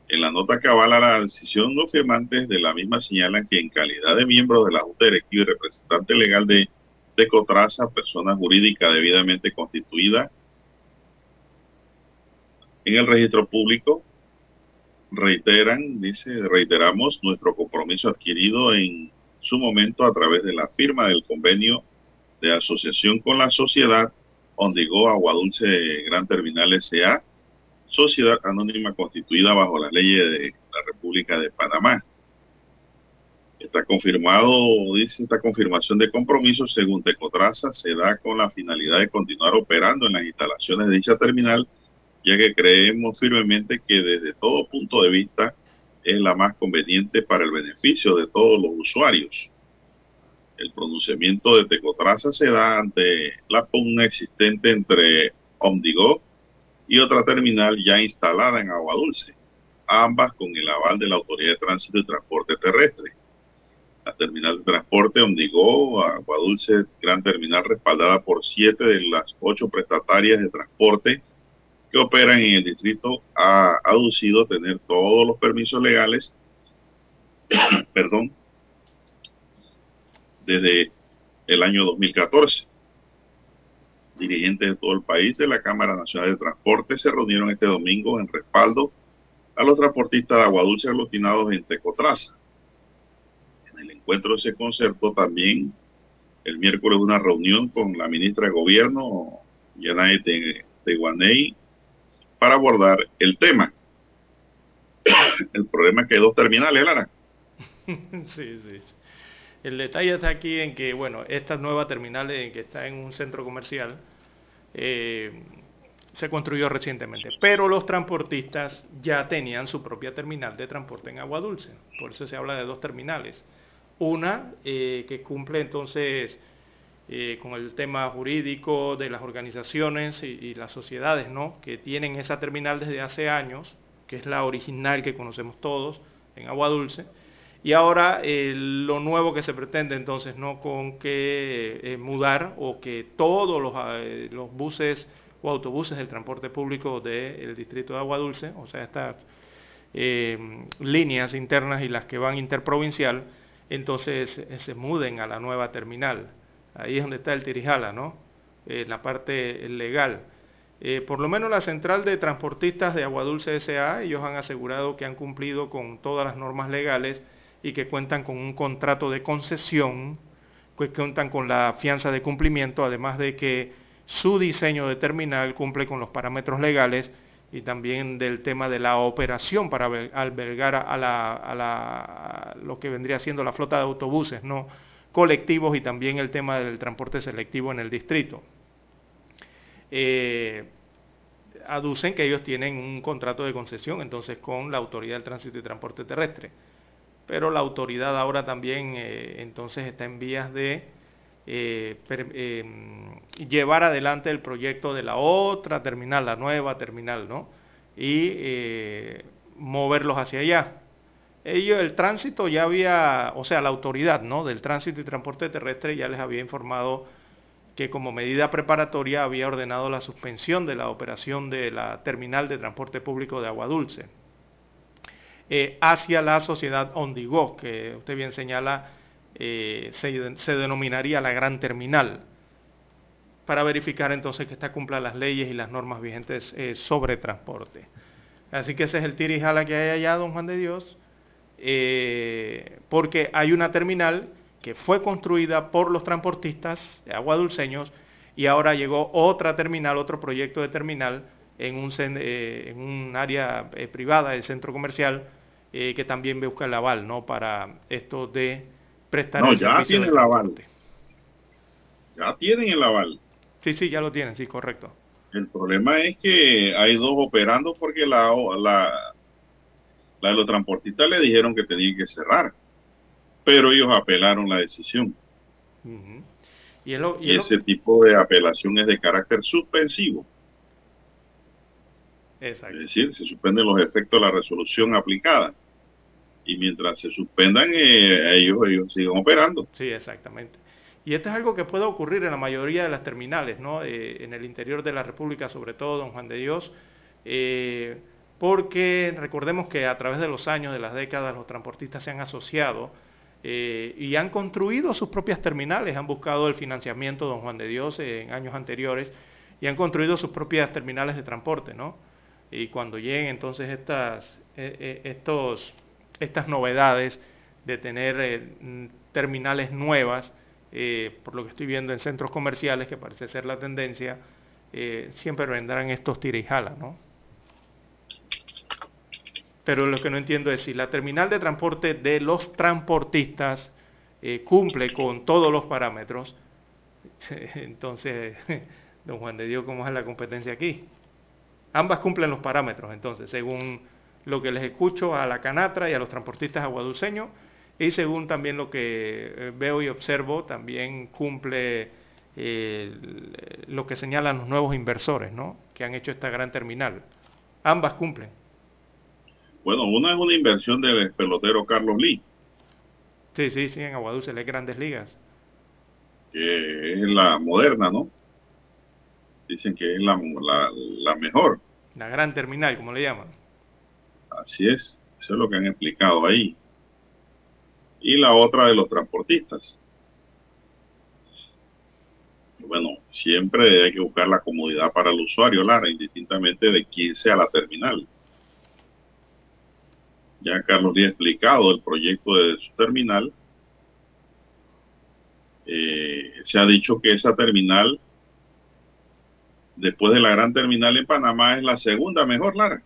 En la nota que avala la decisión, los firmantes de la misma señalan que en calidad de miembros de la Junta Directiva y representante legal de Tecotraza, persona jurídica debidamente constituida en el registro público, reiteran, dice, reiteramos nuestro compromiso adquirido en su momento a través de la firma del convenio de asociación con la sociedad Ondigó Agua Dulce Gran Terminal S.A., sociedad anónima constituida bajo las leyes de la República de Panamá. Está confirmado, dice esta confirmación de compromiso, según Tecotraza, se da con la finalidad de continuar operando en las instalaciones de dicha terminal, ya que creemos firmemente que desde todo punto de vista es la más conveniente para el beneficio de todos los usuarios. El pronunciamiento de Tecotraza se da ante la pugna existente entre Omdigo y otra terminal ya instalada en Agua Dulce, ambas con el aval de la Autoridad de Tránsito y Transporte Terrestre. La terminal de transporte Ondigó, Agua Dulce, gran terminal respaldada por siete de las ocho prestatarias de transporte que operan en el distrito, ha aducido tener todos los permisos legales, perdón, desde el año 2014 dirigentes de todo el país de la Cámara Nacional de Transporte se reunieron este domingo en respaldo a los transportistas de agua dulce aglutinados en Tecotraza. En el encuentro se concertó también el miércoles una reunión con la ministra de Gobierno, Yanay Teguaney, para abordar el tema. El problema es que hay dos terminales, Lara. Sí, sí. El detalle está aquí en que, bueno, esta nueva terminal que está en un centro comercial eh, se construyó recientemente, pero los transportistas ya tenían su propia terminal de transporte en agua dulce, por eso se habla de dos terminales. Una eh, que cumple entonces eh, con el tema jurídico de las organizaciones y, las sociedades, ¿no? Que tienen esa terminal desde hace años, que es la original que conocemos todos en agua dulce y ahora eh, lo nuevo que se pretende entonces, ¿no? Con que mudar o que todos los, los, buses o autobuses del transporte público del distrito de Agua Dulce, o sea, estas líneas internas y las que van interprovincial, entonces se muden a la nueva terminal. Ahí es donde está el Tirijala, ¿no? la parte legal. por lo menos la central de transportistas de Agua Dulce S.A., ellos han asegurado que han cumplido con todas las normas legales y que cuentan con un contrato de concesión, que cuentan con la fianza de cumplimiento, además de que su diseño de terminal cumple con los parámetros legales y también del tema de la operación para albergar a, la, lo que vendría siendo la flota de autobuses no colectivos y también el tema del transporte selectivo en el distrito. Eh, aducen que ellos tienen un contrato de concesión entonces con la Autoridad del Tránsito y Transporte Terrestre pero la autoridad ahora también eh, entonces está en vías de eh, em, llevar adelante el proyecto de la otra terminal, la nueva terminal, ¿no? Y eh, moverlos hacia allá. Ellos, el tránsito ya había, o sea, la autoridad, ¿no? Del tránsito y transporte terrestre ya les había informado que como medida preparatoria había ordenado la suspensión de la operación de la terminal de transporte público de agua dulce eh, hacia la sociedad Ondigo, que usted bien señala, eh, se, denominaría la gran terminal, para verificar entonces que esta cumpla las leyes y las normas vigentes eh, sobre transporte. Así que ese es el tirijala que hay allá, don Juan de Dios, porque hay una terminal que fue construida por los transportistas de aguadulceños y ahora llegó otra terminal, otro proyecto de terminal en un, en un área privada del centro comercial eh, que también busca el aval, ¿no? Para esto de prestar no, ya tienen el aval. Ya tienen el aval. Sí, sí, ya lo tienen, sí, correcto. El problema es que hay dos operando porque la, la, la de los transportistas le dijeron que tenían que cerrar, pero ellos apelaron la decisión. y, y, ese tipo de apelación es de carácter suspensivo. Es decir, se suspenden los efectos de la resolución aplicada. Y mientras se suspendan, eh, ellos, ellos siguen operando. Sí, exactamente. Y esto es algo que puede ocurrir en la mayoría de las terminales, ¿no? Eh, en el interior de la República, sobre todo, don Juan de Dios, eh, porque recordemos que a través de los años, de las décadas, los transportistas se han asociado eh, y han construido sus propias terminales, han buscado el financiamiento, don Juan de Dios, en años anteriores, y han construido sus propias terminales de transporte, ¿no? Y cuando lleguen entonces estas, estos, estas novedades de tener terminales nuevas, eh, por lo que estoy viendo en centros comerciales, que parece ser la tendencia, eh, siempre vendrán estos tira y jala, ¿no? Pero lo que no entiendo es si la terminal de transporte de los transportistas eh, cumple con todos los parámetros, entonces, don Juan de Dios, ¿cómo es la competencia aquí? Ambas cumplen los parámetros, entonces, según lo que les escucho a la Canatra y a los transportistas aguadulceños, y según también lo que eh, veo y observo, también cumple eh, lo que señalan los nuevos inversores, ¿no? Que han hecho esta gran terminal. Ambas cumplen. Bueno, una es una inversión del pelotero Carlos Lee. Sí, sí, sí, en Aguadulce, las grandes ligas. Que es la moderna, ¿no? Dicen que es la, la mejor. La gran terminal, como le llaman. Así es, eso es lo que han explicado ahí y la otra de los transportistas. Bueno, siempre hay que buscar la comodidad para el usuario, Lara, indistintamente de quién sea la terminal. Ya Carlos le ha explicado el proyecto de su terminal. Eh, se ha dicho que esa terminal, después de la gran terminal en Panamá, es la segunda mejor, Lara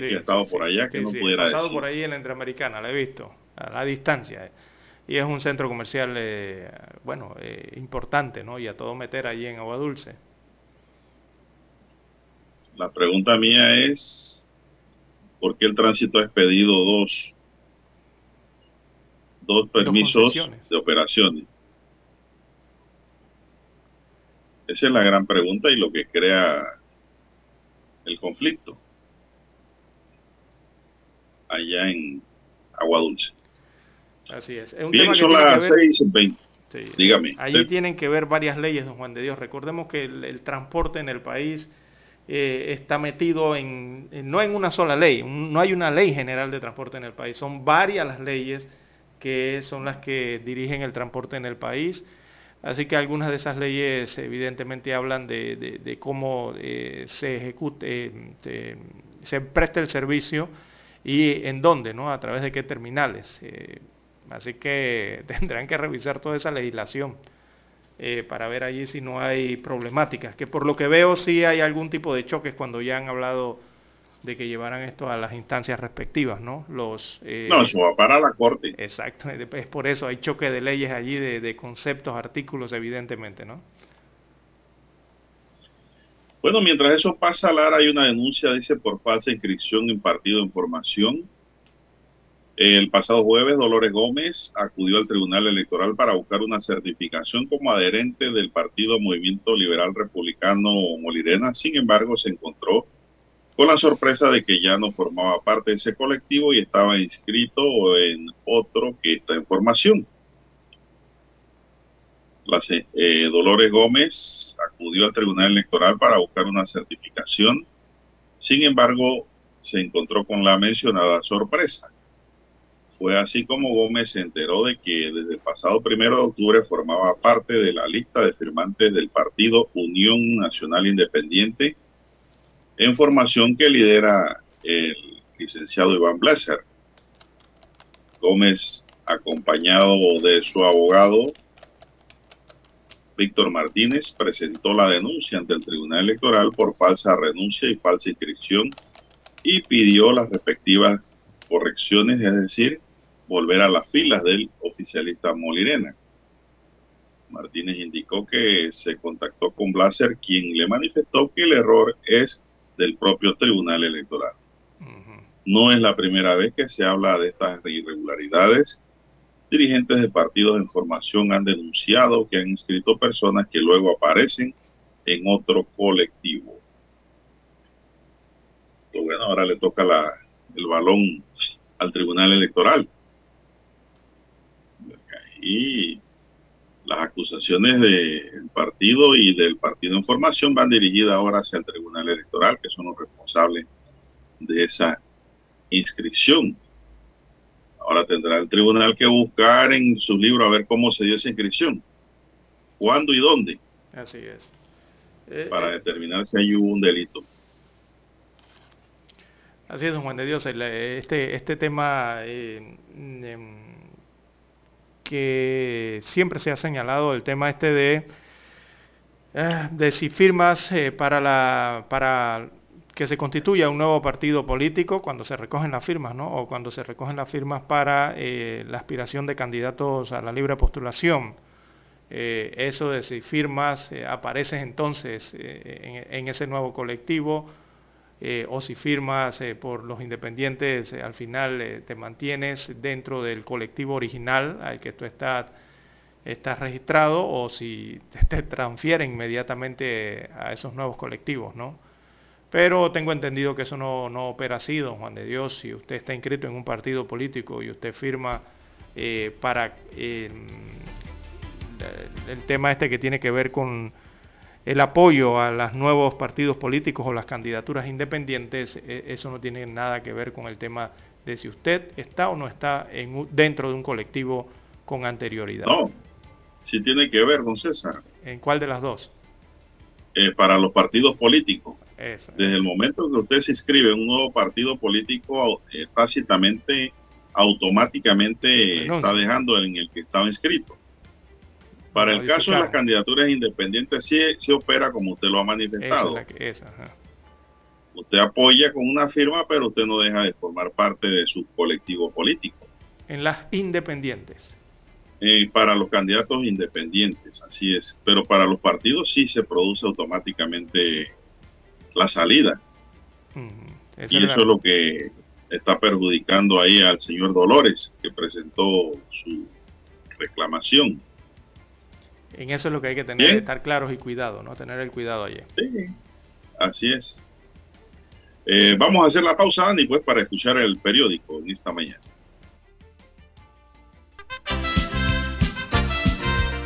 que ha estado por allá, que no pudiera he pasado por ahí en la Interamericana, la he visto, a la distancia. Y es un centro comercial, eh, bueno, eh, importante, ¿no? Y a todo meter allí en Agua Dulce. La pregunta mía es, ¿por qué el tránsito ha expedido dos, dos permisos de operaciones? Esa es la gran pregunta y lo que crea el conflicto allá en Agua Dulce. Así es. Bien, son las 6.20. Dígame. Allí tienen que ver varias leyes, don Juan de Dios. Recordemos que el, transporte en el país eh, está metido en, no en una sola ley, no hay una ley general de transporte en el país, son varias las leyes que son las que dirigen el transporte en el país. Así que algunas de esas leyes evidentemente hablan de, cómo eh, se ejecute, eh, se presta el servicio y en dónde, ¿no? A través de qué terminales. Eh, así que tendrán que revisar toda esa legislación eh, para ver allí si no hay problemáticas. Que por lo que veo sí hay algún tipo de choques cuando ya han hablado de que llevaran esto a las instancias respectivas, ¿no? Los, eh, no, eso va para la Corte. Exacto, es por eso hay choque de leyes allí, de, de conceptos, artículos, evidentemente, ¿no? Bueno, mientras eso pasa, Lara, hay una denuncia, dice, por falsa inscripción en partido de información. El pasado jueves, Dolores Gómez acudió al Tribunal Electoral para buscar una certificación como adherente del Partido Movimiento Liberal Republicano Molirena. Sin embargo, se encontró con la sorpresa de que ya no formaba parte de ese colectivo y estaba inscrito en otro que esta información. Eh, Dolores Gómez acudió al Tribunal Electoral para buscar una certificación. Sin embargo, se encontró con la mencionada sorpresa. Fue así como Gómez se enteró de que desde el pasado primero de octubre formaba parte de la lista de firmantes del partido Unión Nacional Independiente, en formación que lidera el licenciado Iván Blesser. Gómez, acompañado de su abogado, Víctor Martínez presentó la denuncia ante el Tribunal Electoral por falsa renuncia y falsa inscripción y pidió las respectivas correcciones, es decir, volver a las filas del oficialista Molirena. Martínez indicó que se contactó con Blaser, quien le manifestó que el error es del propio Tribunal Electoral. No es la primera vez que se habla de estas irregularidades dirigentes de partidos en formación han denunciado que han inscrito personas que luego aparecen en otro colectivo. Pues bueno, ahora le toca el balón al Tribunal Electoral. y las acusaciones del partido y del partido en formación van dirigidas ahora hacia el Tribunal Electoral, que son los responsables de esa inscripción. Ahora tendrá el tribunal que buscar en su libro a ver cómo se dio esa inscripción, cuándo y dónde. Así es. Eh, para eh, determinar si hay un delito. Así es, don Juan de Dios. Este, este tema eh, em, que siempre se ha señalado, el tema este de, de si firmas para, la, para que se constituya un nuevo partido político cuando se recogen las firmas, ¿no? O cuando se recogen las firmas para la aspiración de candidatos a la libre postulación. Eh, eso de si firmas, eh, apareces entonces eh, en, ese nuevo colectivo, o si firmas por los independientes, al final te mantienes dentro del colectivo original al que tú estás, estás registrado, o si te, transfieren inmediatamente a esos nuevos colectivos, ¿no? Pero tengo entendido que eso no, no opera así, don Juan de Dios. Si usted está inscrito en un partido político y usted firma para el tema este que tiene que ver con el apoyo a los nuevos partidos políticos o las candidaturas independientes, e, eso no tiene nada que ver con el tema de si usted está o no está en, dentro de un colectivo con anterioridad. No, sí tiene que ver, don César. ¿En cuál de las dos? Eh, para los partidos políticos. Desde el momento que usted se inscribe en un nuevo partido político, eh, tácitamente, automáticamente está dejando en el que estaba inscrito. Para el caso de las candidaturas independientes, sí, sí, opera como usted lo ha manifestado. usted apoya con una firma, pero usted no deja de formar parte de su colectivo político. En las independientes. Eh, para los candidatos independientes, así es. Pero para los partidos sí se produce automáticamente la salida. y eso es lo que está perjudicando ahí al señor Dolores, que presentó su reclamación. En eso es lo que hay que tener, estar claros y cuidado, ¿no? Tener el cuidado allí. Sí, así es. Eh, vamos a hacer la pausa, Andy, pues, para escuchar el periódico en esta mañana.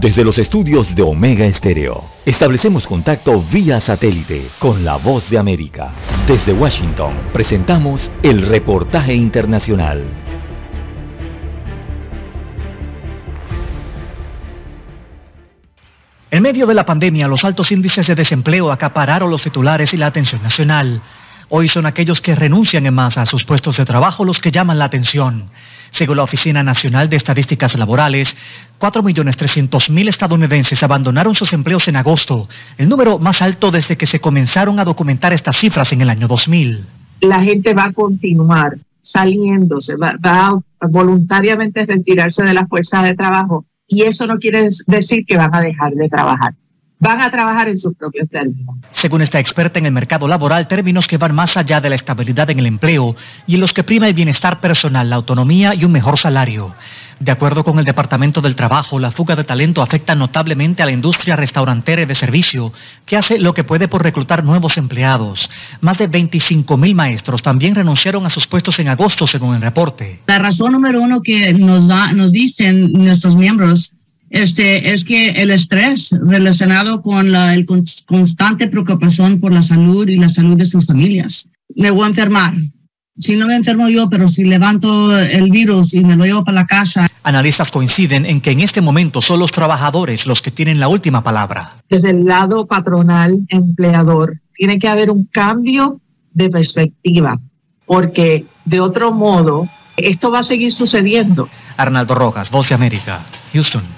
Desde los estudios de Omega Estéreo, establecemos contacto vía satélite con la voz de América. Desde Washington, presentamos el reportaje internacional. En medio de la pandemia, los altos índices de desempleo acapararon los titulares y la atención nacional. Hoy son aquellos que renuncian en masa a sus puestos de trabajo los que llaman la atención. Según la Oficina Nacional de Estadísticas Laborales, 4.300.000 estadounidenses abandonaron sus empleos en agosto, el número más alto desde que se comenzaron a documentar estas cifras en el año 2000. La gente va a continuar saliéndose, va, a voluntariamente retirarse de las fuerzas de trabajo y eso no quiere decir que van a dejar de trabajar. Van a trabajar en sus propios términos. Según esta experta en el mercado laboral, términos que van más allá de la estabilidad en el empleo y en los que prima el bienestar personal, la autonomía y un mejor salario. De acuerdo con el Departamento del Trabajo, la fuga de talento afecta notablemente a la industria restaurantera y de servicio, que hace lo que puede por reclutar nuevos empleados. Más de 25.000 maestros también renunciaron a sus puestos en agosto, según el reporte. La razón número uno que nos, da, nos dicen nuestros miembros este, es que el estrés relacionado con la el constante preocupación por la salud y la salud de sus familias. Me voy a enfermar, si no me enfermo yo, pero si levanto el virus y me lo llevo para la casa. Analistas coinciden en que en este momento son los trabajadores los que tienen la última palabra. Desde el lado patronal, empleador, tiene que haber un cambio de perspectiva, porque de otro modo esto va a seguir sucediendo. Arnaldo Rojas, Voz de América, Houston.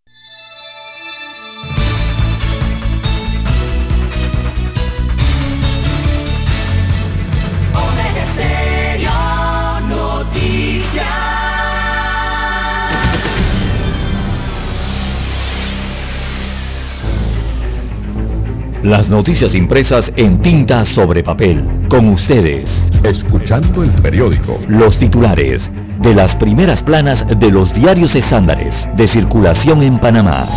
Las noticias impresas en tinta sobre papel. Con ustedes. Escuchando el periódico. Los titulares de las primeras planas de los diarios estándares de circulación en Panamá.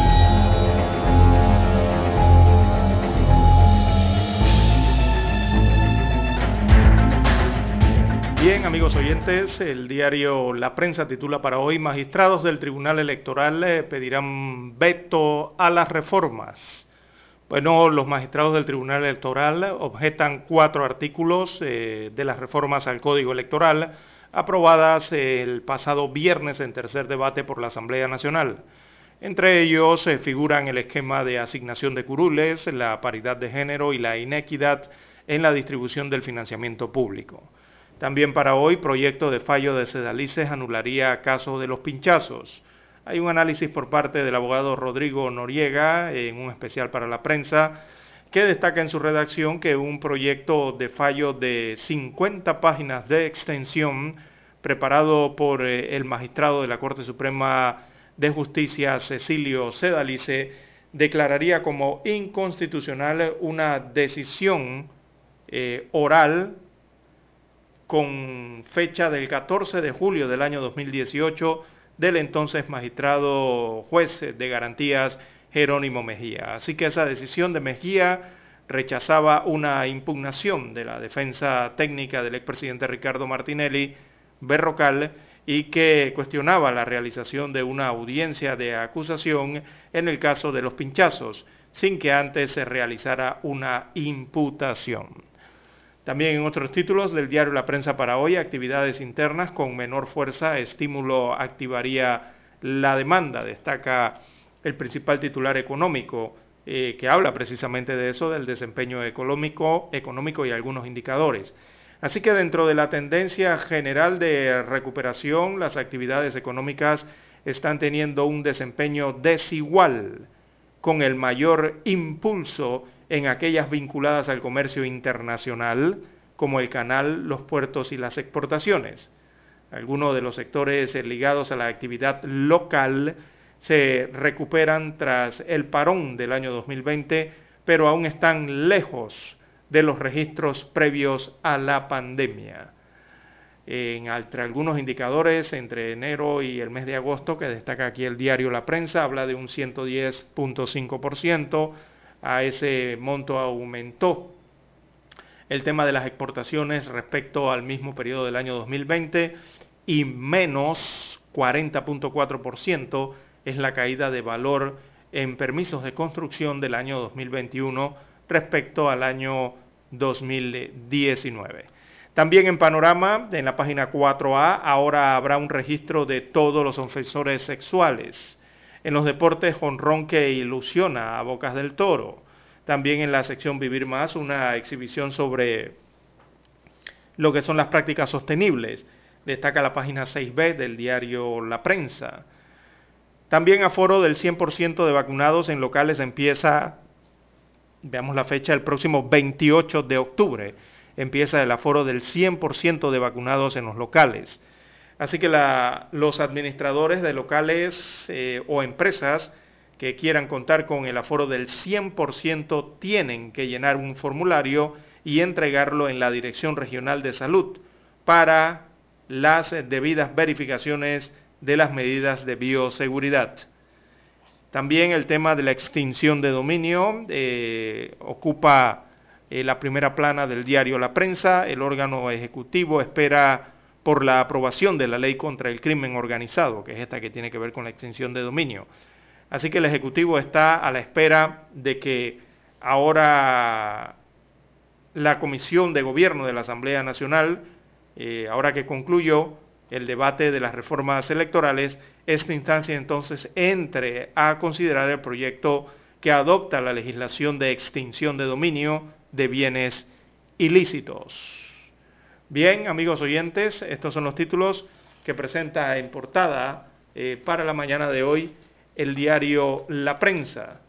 Bien, amigos oyentes, el diario La Prensa titula para hoy, magistrados del Tribunal Electoral eh, pedirán veto a las reformas. Bueno, los magistrados del Tribunal Electoral objetan cuatro artículos eh, de las reformas al Código Electoral aprobadas el pasado viernes en tercer debate por la Asamblea Nacional. Entre ellos eh, figuran el esquema de asignación de curules, la paridad de género y la inequidad en la distribución del financiamiento público. También para hoy, proyecto de fallo de Sedalices anularía caso de los pinchazos. Hay un análisis por parte del abogado Rodrigo Noriega, en un especial para la prensa, que destaca en su redacción que un proyecto de fallo de 50 páginas de extensión, preparado por eh, el magistrado de la Corte Suprema de Justicia, Cecilio Sedalice, declararía como inconstitucional una decisión eh, oral con fecha del 14 de julio del año 2018 del entonces magistrado juez de garantías Jerónimo Mejía. Así que esa decisión de Mejía rechazaba una impugnación de la defensa técnica del expresidente Ricardo Martinelli Berrocal y que cuestionaba la realización de una audiencia de acusación en el caso de los pinchazos, sin que antes se realizara una imputación. También en otros títulos del diario La Prensa para hoy, actividades internas con menor fuerza, estímulo activaría la demanda, destaca el principal titular económico eh, que habla precisamente de eso, del desempeño económico, económico y algunos indicadores. Así que dentro de la tendencia general de recuperación, las actividades económicas están teniendo un desempeño desigual, con el mayor impulso en aquellas vinculadas al comercio internacional, como el canal, los puertos y las exportaciones. Algunos de los sectores ligados a la actividad local se recuperan tras el parón del año 2020, pero aún están lejos de los registros previos a la pandemia. En, entre algunos indicadores, entre enero y el mes de agosto, que destaca aquí el diario La Prensa, habla de un 110.5%, a ese monto aumentó. El tema de las exportaciones respecto al mismo periodo del año 2020 y menos 40.4% es la caída de valor en permisos de construcción del año 2021 respecto al año 2019. También en Panorama, en la página 4A, ahora habrá un registro de todos los ofensores sexuales. En los deportes, Jonrón que ilusiona a Bocas del Toro. También en la sección Vivir Más, una exhibición sobre lo que son las prácticas sostenibles. Destaca la página 6B del diario La Prensa. También aforo del 100% de vacunados en locales empieza, veamos la fecha, el próximo 28 de octubre. Empieza el aforo del 100% de vacunados en los locales. Así que los administradores de locales eh, o empresas que quieran contar con el aforo del 100% tienen que llenar un formulario y entregarlo en la Dirección Regional de Salud para las debidas verificaciones de las medidas de bioseguridad. También el tema de la extinción de dominio eh, ocupa eh, la primera plana del diario La Prensa. El órgano ejecutivo espera por la aprobación de la ley contra el crimen organizado, que es esta que tiene que ver con la extinción de dominio. Así que el Ejecutivo está a la espera de que ahora la Comisión de Gobierno de la Asamblea Nacional, eh, ahora que concluyó el debate de las reformas electorales, esta instancia entonces entre a considerar el proyecto que adopta la legislación de extinción de dominio de bienes ilícitos. Bien, amigos oyentes, estos son los títulos que presenta en portada eh, para la mañana de hoy el diario La Prensa.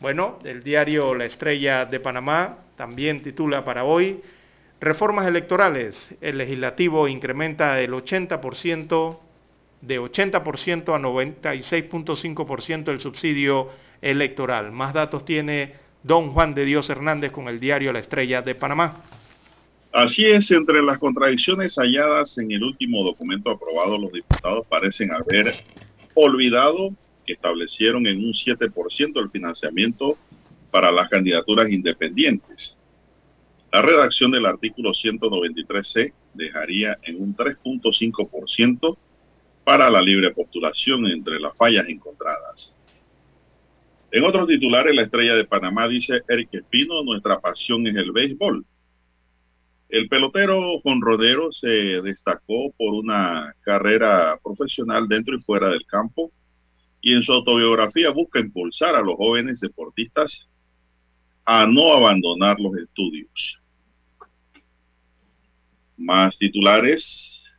Bueno, el diario La Estrella de Panamá también titula para hoy Reformas electorales. El legislativo incrementa el 80%, de 80% a 96.5% el subsidio electoral. Más datos tiene don Juan de Dios Hernández con el diario La Estrella de Panamá. Así es, entre las contradicciones halladas en el último documento aprobado, los diputados parecen haber olvidado que establecieron en un 7% el financiamiento para las candidaturas independientes. La redacción del artículo 193C dejaría en un 3.5% para la libre postulación entre las fallas encontradas. En otros titulares, la estrella de Panamá dice Eric Espino, nuestra pasión es el béisbol. El pelotero Juan Rodero se destacó por una carrera profesional dentro y fuera del campo y en su autobiografía busca impulsar a los jóvenes deportistas a no abandonar los estudios. Más titulares.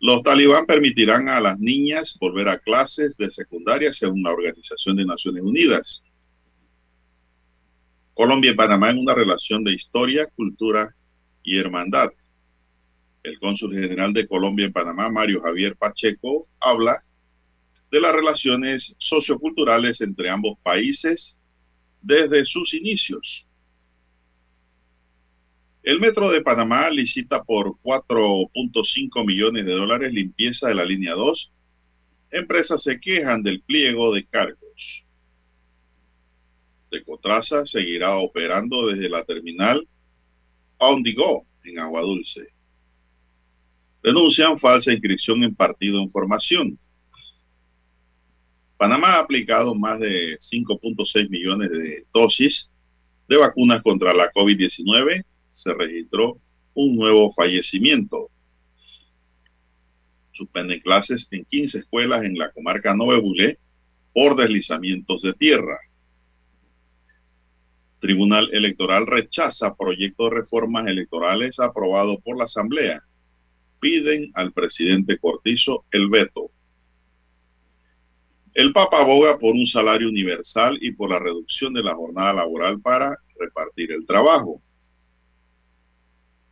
Los talibán permitirán a las niñas volver a clases de secundaria según la Organización de Naciones Unidas. Colombia y Panamá en una relación de historia, cultura y hermandad. El cónsul general de Colombia en Panamá, Mario Javier Pacheco, habla de las relaciones socioculturales entre ambos países desde sus inicios. El Metro de Panamá licita por 4.5 millones de dólares limpieza de la línea 2. Empresas se quejan del pliego de cargos. Decotraza seguirá operando desde la terminal En Agua Dulce. Denuncian falsa inscripción en partido en formación. Panamá ha aplicado más de 5.6 millones de dosis de vacunas contra la COVID-19 se registró un nuevo fallecimiento. Suspenden clases en 15 escuelas en la comarca Nove Bulé por deslizamientos de tierra. Tribunal Electoral rechaza proyecto de reformas electorales aprobado por la Asamblea. Piden al presidente Cortizo el veto. El Papa aboga por un salario universal y por la reducción de la jornada laboral para repartir el trabajo.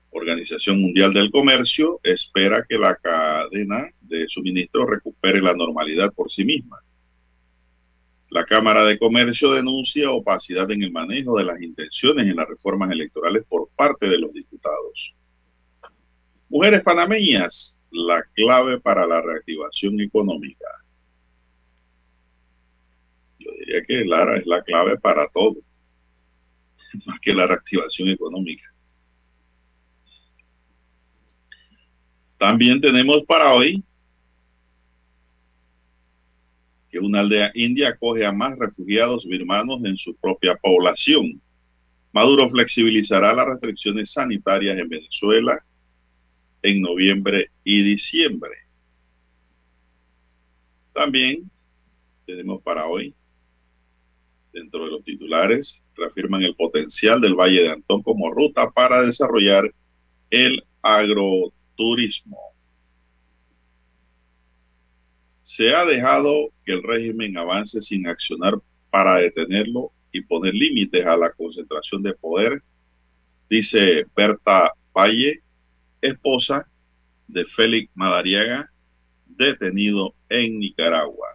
Organización Mundial del Comercio espera que la cadena de suministro recupere la normalidad por sí misma. La Cámara de Comercio denuncia opacidad en el manejo de las intenciones en las reformas electorales por parte de los diputados. Mujeres panameñas, la clave para la reactivación económica. Yo diría que Lara es la clave para todo, más que la reactivación económica. También tenemos para hoy que una aldea india acoge a más refugiados birmanos en su propia población. Maduro flexibilizará las restricciones sanitarias en Venezuela en noviembre y diciembre. También tenemos para hoy, dentro de los titulares, reafirman el potencial del Valle de Antón como ruta para desarrollar el agro Se ha dejado que el régimen avance sin accionar para detenerlo y poner límites a la concentración de poder, dice Berta Valle, esposa de Félix Madariaga, detenido en Nicaragua.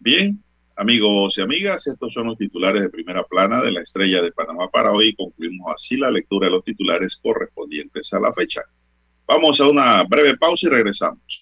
Bien, Amigos y amigas, estos son los titulares de primera plana de la estrella de Panamá para hoy. Concluimos así la lectura de los titulares correspondientes a la fecha. Vamos a una breve pausa y regresamos.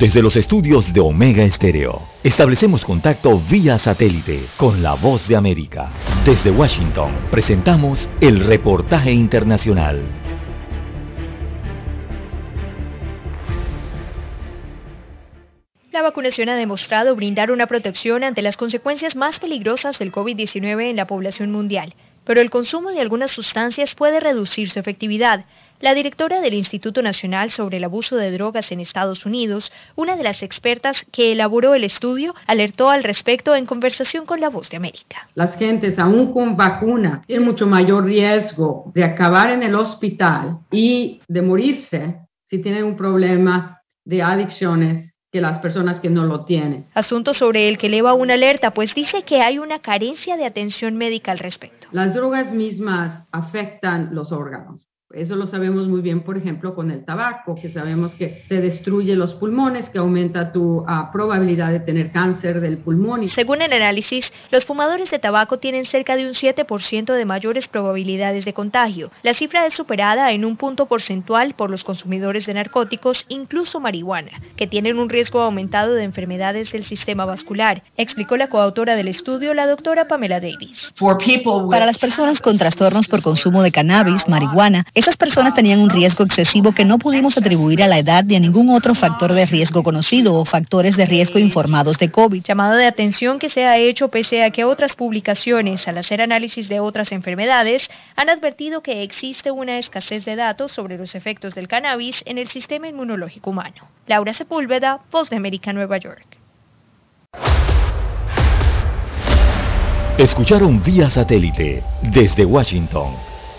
Desde los estudios de Omega Estéreo, establecemos contacto vía satélite con la voz de América. Desde Washington, presentamos el reportaje internacional. La vacunación ha demostrado brindar una protección ante las consecuencias más peligrosas del COVID-19 en la población mundial, pero el consumo de algunas sustancias puede reducir su efectividad. La directora del Instituto Nacional sobre el Abuso de Drogas en Estados Unidos, una de las expertas que elaboró el estudio, alertó al respecto en conversación con La Voz de América. Las gentes, aún con vacuna, tienen mucho mayor riesgo de acabar en el hospital y de morirse si tienen un problema de adicciones que las personas que no lo tienen. Asunto sobre el que eleva una alerta, pues dice que hay una carencia de atención médica al respecto. Las drogas mismas afectan los órganos. Eso lo sabemos muy bien, por ejemplo, con el tabaco, que sabemos que te destruye los pulmones, que aumenta tu uh, probabilidad de tener cáncer del pulmón. Según el análisis, los fumadores de tabaco tienen cerca de un 7% de mayores probabilidades de contagio. La cifra es superada en un punto porcentual por los consumidores de narcóticos, incluso marihuana, que tienen un riesgo aumentado de enfermedades del sistema vascular, explicó la coautora del estudio, la doctora Pamela Davis. Para las personas con trastornos por consumo de cannabis, marihuana, esas personas tenían un riesgo excesivo que no pudimos atribuir a la edad ni a ningún otro factor de riesgo conocido o factores de riesgo informados de COVID. Llamado de atención que se ha hecho pese a que otras publicaciones, al hacer análisis de otras enfermedades, han advertido que existe una escasez de datos sobre los efectos del cannabis en el sistema inmunológico humano. Laura Sepúlveda, Voz de América, Nueva York. Escucharon vía satélite desde Washington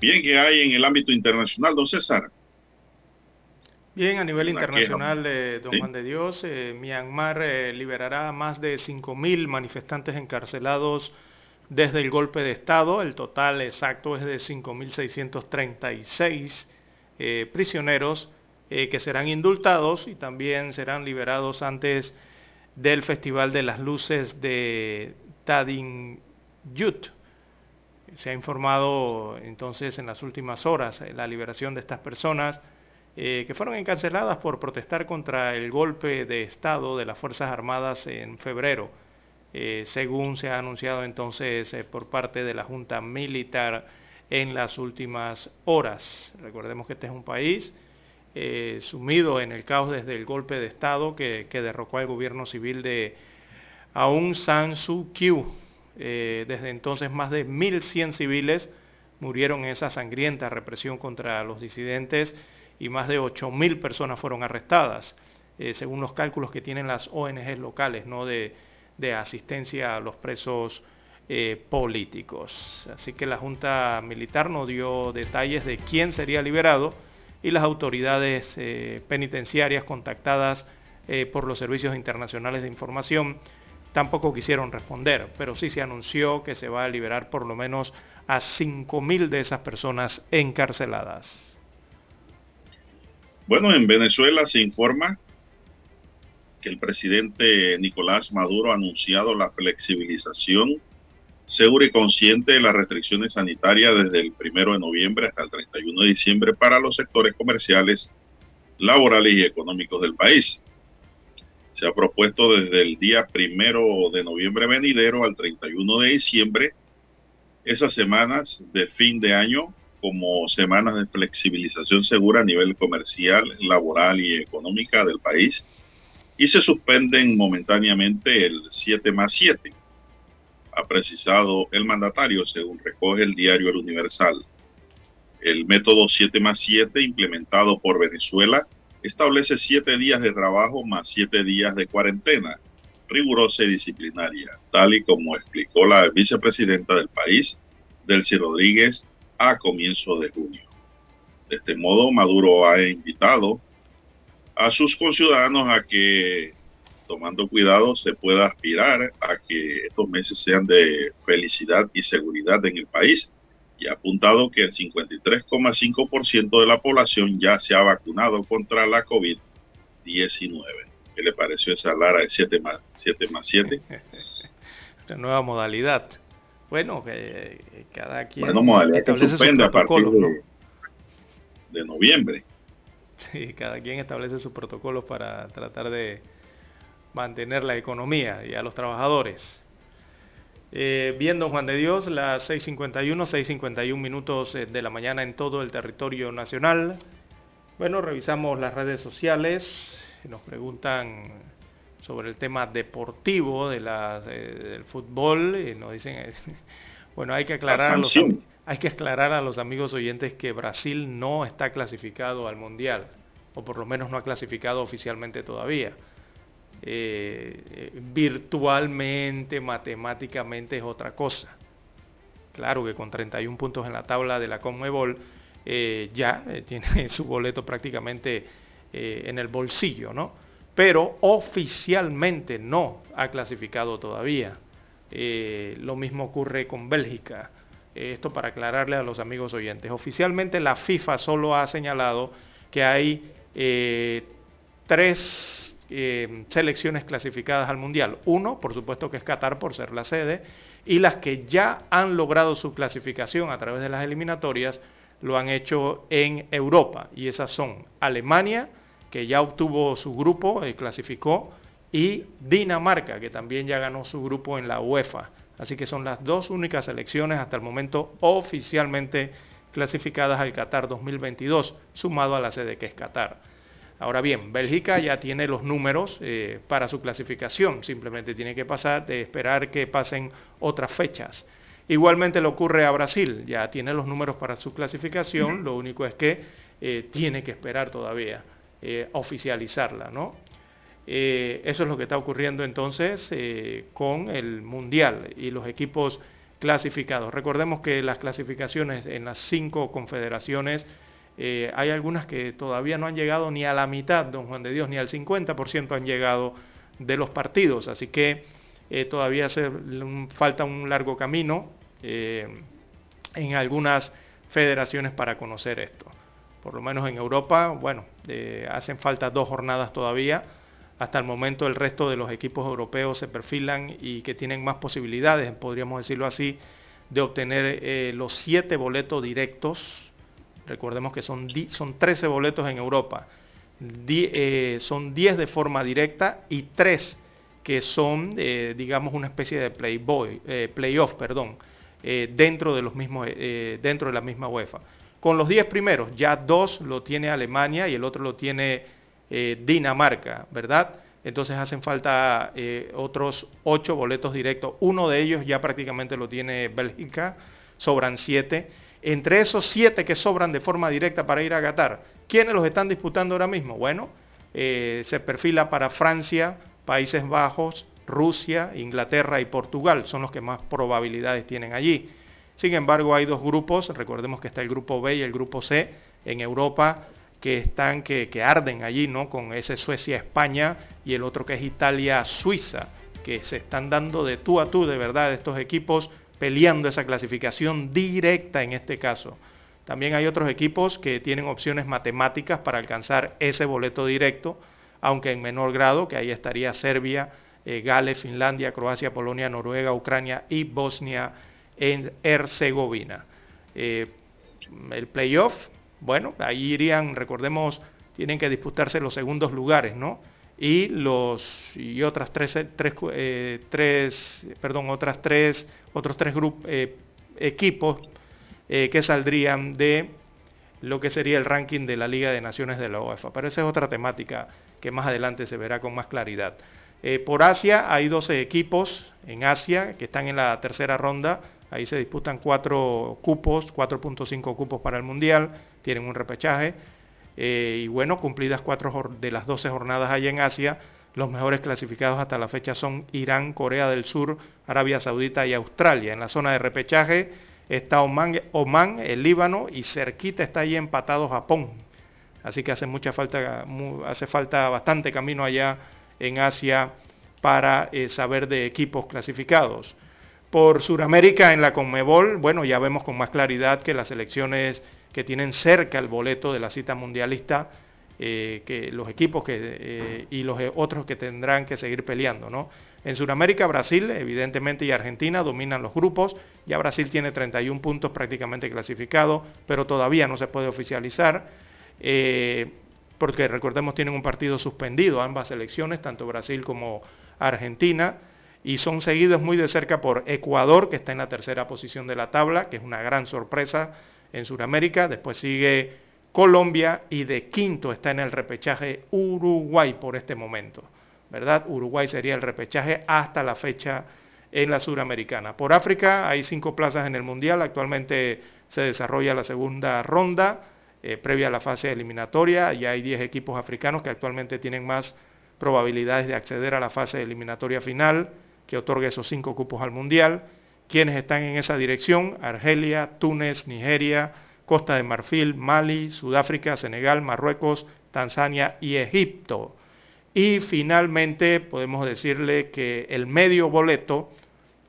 Bien, ¿qué hay en el ámbito internacional, don César? Bien, a nivel internacional, de don Juan de Dios, eh, Myanmar eh, liberará a más de 5.000 manifestantes encarcelados desde el golpe de Estado. El total exacto es de 5.636 eh, prisioneros que serán indultados y también serán liberados antes del Festival de las Luces de Tadinyut. Se ha informado entonces en las últimas horas la liberación de estas personas eh, que fueron encarceladas por protestar contra el golpe de Estado de las Fuerzas Armadas en febrero, eh, según se ha anunciado entonces eh, por parte de la Junta Militar en las últimas horas. Recordemos que este es un país sumido en el caos desde el golpe de Estado que, que derrocó al gobierno civil de Aung San Suu Kyi. Desde entonces más de 1.100 civiles murieron en esa sangrienta represión contra los disidentes y más de 8.000 personas fueron arrestadas, eh, según los cálculos que tienen las ONGs locales ¿no? de, asistencia a los presos eh, políticos. Así que la Junta Militar no dio detalles de quién sería liberado y las autoridades eh, penitenciarias contactadas por los servicios internacionales de información, tampoco quisieron responder, pero sí se anunció que se va a liberar por lo menos a 5.000 de esas personas encarceladas. Bueno, en Venezuela se informa que el presidente Nicolás Maduro ha anunciado la flexibilización segura y consciente de las restricciones sanitarias desde el primero de noviembre hasta el 31 de diciembre para los sectores comerciales, laborales y económicos del país. Se ha propuesto desde el día primero de noviembre venidero al 31 de diciembre esas semanas de fin de año como semanas de flexibilización segura a nivel comercial, laboral y económica del país y se suspenden momentáneamente el 7 más 7, ha precisado el mandatario según recoge el diario El Universal. El método 7 más 7 implementado por Venezuela establece siete días de trabajo más siete días de cuarentena rigurosa y disciplinaria, tal y como explicó la vicepresidenta del país, Delcy Rodríguez, a comienzo de junio. De este modo, Maduro ha invitado a sus conciudadanos a que, tomando cuidado, se pueda aspirar a que estos meses sean de felicidad y seguridad en el país y ha apuntado que el 53,5% de la población ya se ha vacunado contra la COVID-19. ¿Qué le pareció esa Lara de 7 más 7? Más 7? La nueva modalidad. Bueno, que cada quien... Bueno, modalidad que suspende a partir de, de noviembre. Sí, cada quien establece sus protocolos para tratar de mantener la economía y a los trabajadores. Eh, bien, don Juan de Dios, las 6.51, 6.51 minutos eh, de la mañana en todo el territorio nacional. Bueno, revisamos las redes sociales, nos preguntan sobre el tema deportivo de la, del fútbol y nos dicen, bueno, hay que aclarar a los, hay que aclarar a los amigos oyentes que Brasil no está clasificado al Mundial, o por lo menos no ha clasificado oficialmente todavía. Eh, eh, virtualmente, matemáticamente es otra cosa. Claro que con 31 puntos en la tabla de la Conmebol eh, ya tiene su boleto prácticamente en el bolsillo, ¿no? Pero oficialmente no ha clasificado todavía. lo mismo ocurre con Bélgica. esto para aclararle a los amigos oyentes. Oficialmente la FIFA solo ha señalado que hay tres eh, selecciones clasificadas al Mundial. Uno, por supuesto que es Qatar por ser la sede, y las que ya han logrado su clasificación a través de las eliminatorias lo han hecho en Europa, y esas son Alemania, que ya obtuvo su grupo, y clasificó, y Dinamarca, que también ya ganó su grupo en la UEFA. Así que son las dos únicas selecciones hasta el momento oficialmente clasificadas al Qatar 2022, sumado a la sede que es Qatar. Ahora bien, Bélgica ya tiene los números eh, para su clasificación, simplemente tiene que pasar de esperar que pasen otras fechas. Igualmente le ocurre a Brasil, ya tiene los números para su clasificación, lo único es que eh, tiene que esperar todavía eh, oficializarla, ¿no? eso es lo que está ocurriendo entonces con el Mundial y los equipos clasificados. Recordemos que las clasificaciones en las cinco confederaciones eh, hay algunas que todavía no han llegado ni a la mitad, don Juan de Dios, ni al 50% han llegado de los partidos. Así que eh, todavía hace falta un largo camino eh, en algunas federaciones para conocer esto. Por lo menos en Europa, bueno, hacen falta dos jornadas todavía. Hasta el momento el resto de los equipos europeos se perfilan y que tienen más posibilidades, podríamos decirlo así, de obtener los siete boletos directos Recordemos que son, son 13 boletos en Europa. Eh, son 10 de forma directa y 3 que son, eh, digamos, una especie de playboy, eh, playoff, perdón, dentro, de los mismos, dentro de la misma UEFA. Con los 10 primeros, ya dos lo tiene Alemania y el otro lo tiene Dinamarca, ¿verdad? Entonces hacen falta otros 8 boletos directos. Uno de ellos ya prácticamente lo tiene Bélgica, sobran 7 entre esos siete que sobran de forma directa para ir a Qatar, ¿quiénes los están disputando ahora mismo? Bueno, eh, se perfila para Francia, Países Bajos, Rusia, Inglaterra y Portugal, son los que más probabilidades tienen allí. Sin embargo, hay dos grupos, recordemos que está el grupo B y el grupo C en Europa, que están, que, que arden allí, ¿no? Con ese Suecia-España y el otro que es Italia-Suiza, que se están dando de tú a tú, de verdad, estos equipos peleando esa clasificación directa en este caso. También hay otros equipos que tienen opciones matemáticas para alcanzar ese boleto directo, aunque en menor grado, que ahí estaría Serbia, eh, Gales, Finlandia, Croacia, Polonia, Noruega, Ucrania y Bosnia en Herzegovina. Eh, el playoff, bueno, ahí irían, recordemos, tienen que disputarse los segundos lugares, ¿no? Y los y otras tres, tres, eh, tres perdón, otras tres, otros tres grupos, equipos que saldrían de lo que sería el ranking de la Liga de Naciones de la UEFA. Pero esa es otra temática que más adelante se verá con más claridad. Eh, por Asia hay 12 equipos en Asia que están en la tercera ronda. Ahí se disputan cuatro cupos, 4.5 cupos para el Mundial, tienen un repechaje. Eh, y bueno, cumplidas cuatro de las 12 jornadas allá en Asia, los mejores clasificados hasta la fecha son Irán, Corea del Sur, Arabia Saudita y Australia. En la zona de repechaje está Oman, el Líbano y cerquita está ahí empatado Japón. Así que hace mucha falta, hace falta bastante camino allá en Asia para eh, saber de equipos clasificados. Por Sudamérica en la Conmebol, bueno, ya vemos con más claridad que las selecciones que tienen cerca el boleto de la cita mundialista, eh, que los equipos que, eh, y los otros que tendrán que seguir peleando, ¿no? En Sudamérica, Brasil, evidentemente, y Argentina dominan los grupos. Ya Brasil tiene 31 puntos prácticamente clasificados, pero todavía no se puede oficializar porque recordemos tienen un partido suspendido ambas selecciones, tanto Brasil como Argentina, y son seguidos muy de cerca por Ecuador, que está en la tercera posición de la tabla, que es una gran sorpresa en Sudamérica, después sigue Colombia y de quinto está en el repechaje Uruguay por este momento, ¿verdad? Uruguay sería el repechaje hasta la fecha en la Suramericana. Por África hay cinco plazas en el Mundial, actualmente se desarrolla la segunda ronda, eh, previa a la fase eliminatoria. Ya hay 10 equipos africanos que actualmente tienen más probabilidades de acceder a la fase eliminatoria final, que otorga esos cinco cupos al Mundial. Quienes están en esa dirección? Argelia, Túnez, Nigeria, Costa de Marfil, Mali, Sudáfrica, Senegal, Marruecos, Tanzania y Egipto. Y finalmente podemos decirle que el medio boleto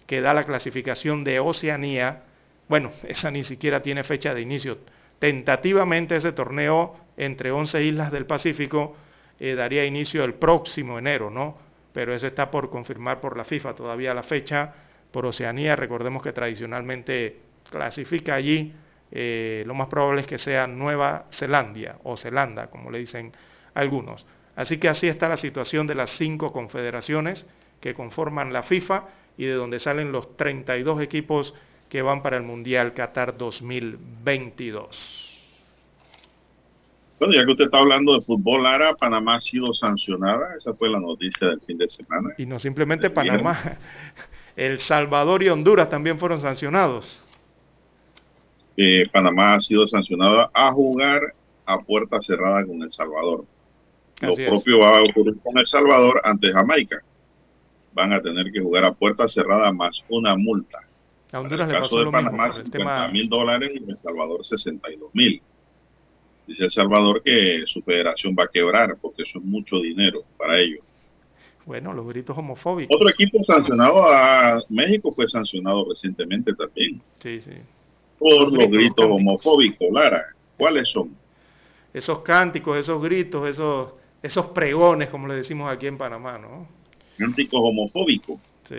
que da la clasificación de Oceanía, bueno, esa ni siquiera tiene fecha de inicio Tentativamente ese torneo entre 11 islas del Pacífico eh, daría inicio el próximo enero, ¿no? Pero eso está por confirmar por la FIFA todavía la fecha. Por Oceanía, recordemos que tradicionalmente clasifica allí, eh, lo más probable es que sea Nueva Zelanda o Zelanda, como le dicen algunos. Así que así está la situación de las cinco confederaciones que conforman la FIFA y de donde salen los 32 equipos que van para el Mundial Qatar 2022. Bueno, ya que usted está hablando de fútbol, Lara, Panamá ha sido sancionada. Esa fue la noticia del fin de semana. Y no simplemente Panamá, El Salvador y Honduras también fueron sancionados. Eh, Panamá ha sido sancionada a jugar a puerta cerrada con El Salvador. Lo propio va a ocurrir con El Salvador ante Jamaica. Van a tener que jugar a puerta cerrada más una multa. A Honduras en el caso de Panamá, 50 mil dólares y en El Salvador 62 mil. Dice El Salvador que su federación va a quebrar porque eso es mucho dinero para ellos. Bueno, los gritos homofóbicos. Otro equipo sancionado a México fue sancionado recientemente también. Sí, sí. Por los, gritos, homofóbicos, Lara. ¿Cuáles son? Esos cánticos, esos gritos, esos, esos pregones, como le decimos aquí en Panamá, ¿no? Cánticos homofóbicos. Sí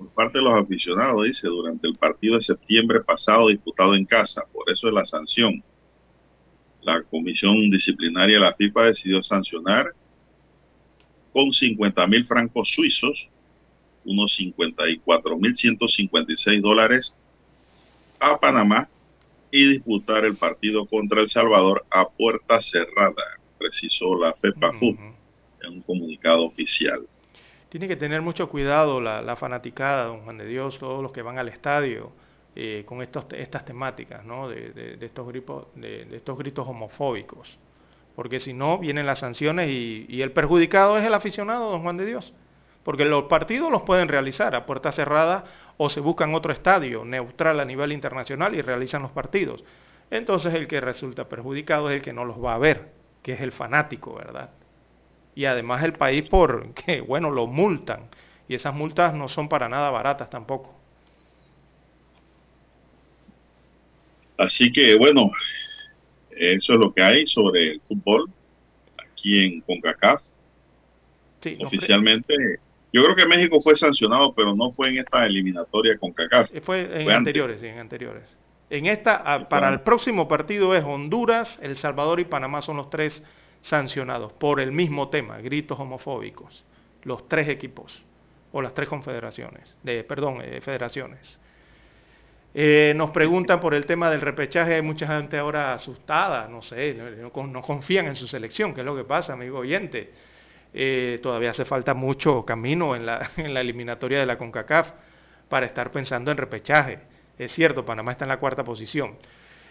por parte de los aficionados, dice, durante el partido de septiembre pasado disputado en casa. Por eso es la sanción. La comisión disciplinaria de la FIFA decidió sancionar con 50 mil francos suizos, unos 54 mil 156 dólares a Panamá y disputar el partido contra El Salvador a puerta cerrada, precisó la FEPAFU en un comunicado oficial. Tiene que tener mucho cuidado la, fanaticada, don Juan de Dios, todos los que van al estadio eh, con estos, estas temáticas, ¿no? de, estos gritos, de, estos gritos homofóbicos. Porque si no, vienen las sanciones y, el perjudicado es el aficionado, don Juan de Dios. Porque los partidos los pueden realizar a puerta cerrada o se buscan otro estadio neutral a nivel internacional y realizan los partidos. entonces el que resulta perjudicado es el que no los va a ver, que es el fanático, ¿verdad? Y además el país porque, bueno, lo multan. Y esas multas no son para nada baratas tampoco. Así que, bueno, eso es lo que hay sobre el fútbol aquí en CONCACAF. Sí, Oficialmente, yo creo que México fue sancionado, pero no fue en esta eliminatoria CONCACAF. Fue en anteriores, sí, en anteriores. En esta, ah, para el próximo partido es Honduras, El Salvador y Panamá son los tres sancionados por el mismo tema, gritos homofóbicos. Los tres equipos o las tres confederaciones, de, perdón, eh, federaciones. Eh, nos preguntan por el tema del repechaje, hay mucha gente ahora asustada, no sé, no, confían en su selección, que es lo que pasa, amigo oyente. Eh, todavía hace falta mucho camino en la, en la eliminatoria de la CONCACAF para estar pensando en repechaje. Es cierto, Panamá está en la cuarta posición.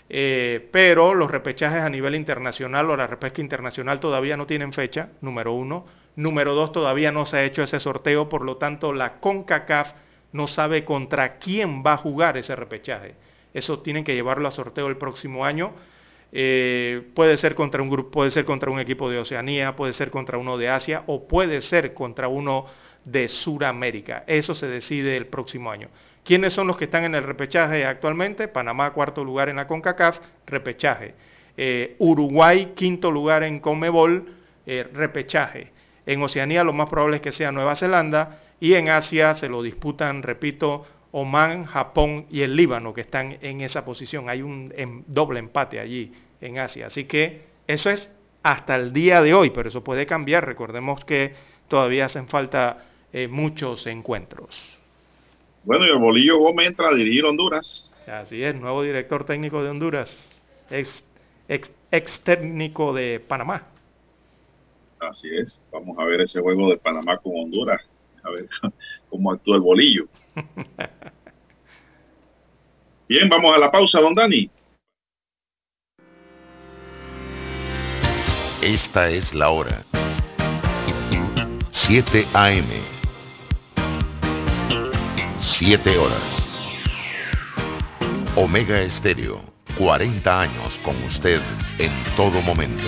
Eh, pero los repechajes a nivel internacional o la repesca internacional todavía no tienen fecha, número uno. Número dos, todavía no se ha hecho ese sorteo, por lo tanto la CONCACAF no sabe contra quién va a jugar ese repechaje. Eso tienen que llevarlo a sorteo el próximo año. Eh, puede ser contra un grupo, puede ser contra un equipo de Oceanía, puede ser contra uno de Asia o puede ser contra uno de Sudamérica. Eso se decide el próximo año. ¿Quiénes son los que están en el repechaje actualmente? Panamá, cuarto lugar en la CONCACAF, repechaje. Eh, Uruguay, quinto lugar en CONMEBOL, eh, repechaje. En Oceanía lo más probable es que sea Nueva Zelanda y en Asia se lo disputan, repito, Oman, Japón y el Líbano que están en esa posición. Hay un em, doble empate allí en Asia. Así que eso es hasta el día de hoy, pero eso puede cambiar. Recordemos que todavía hacen falta eh, muchos encuentros. Bueno, y el Bolillo Gómez entra a dirigir Honduras. Así es, nuevo director técnico de Honduras, ex, ex, técnico de Panamá. Así es, vamos a ver ese juego de Panamá con Honduras, a ver cómo actúa el Bolillo. Bien, vamos a la pausa, don Dani. Esta es la hora. 7 AM 7 horas. Omega Estéreo, 40 años con usted en todo momento.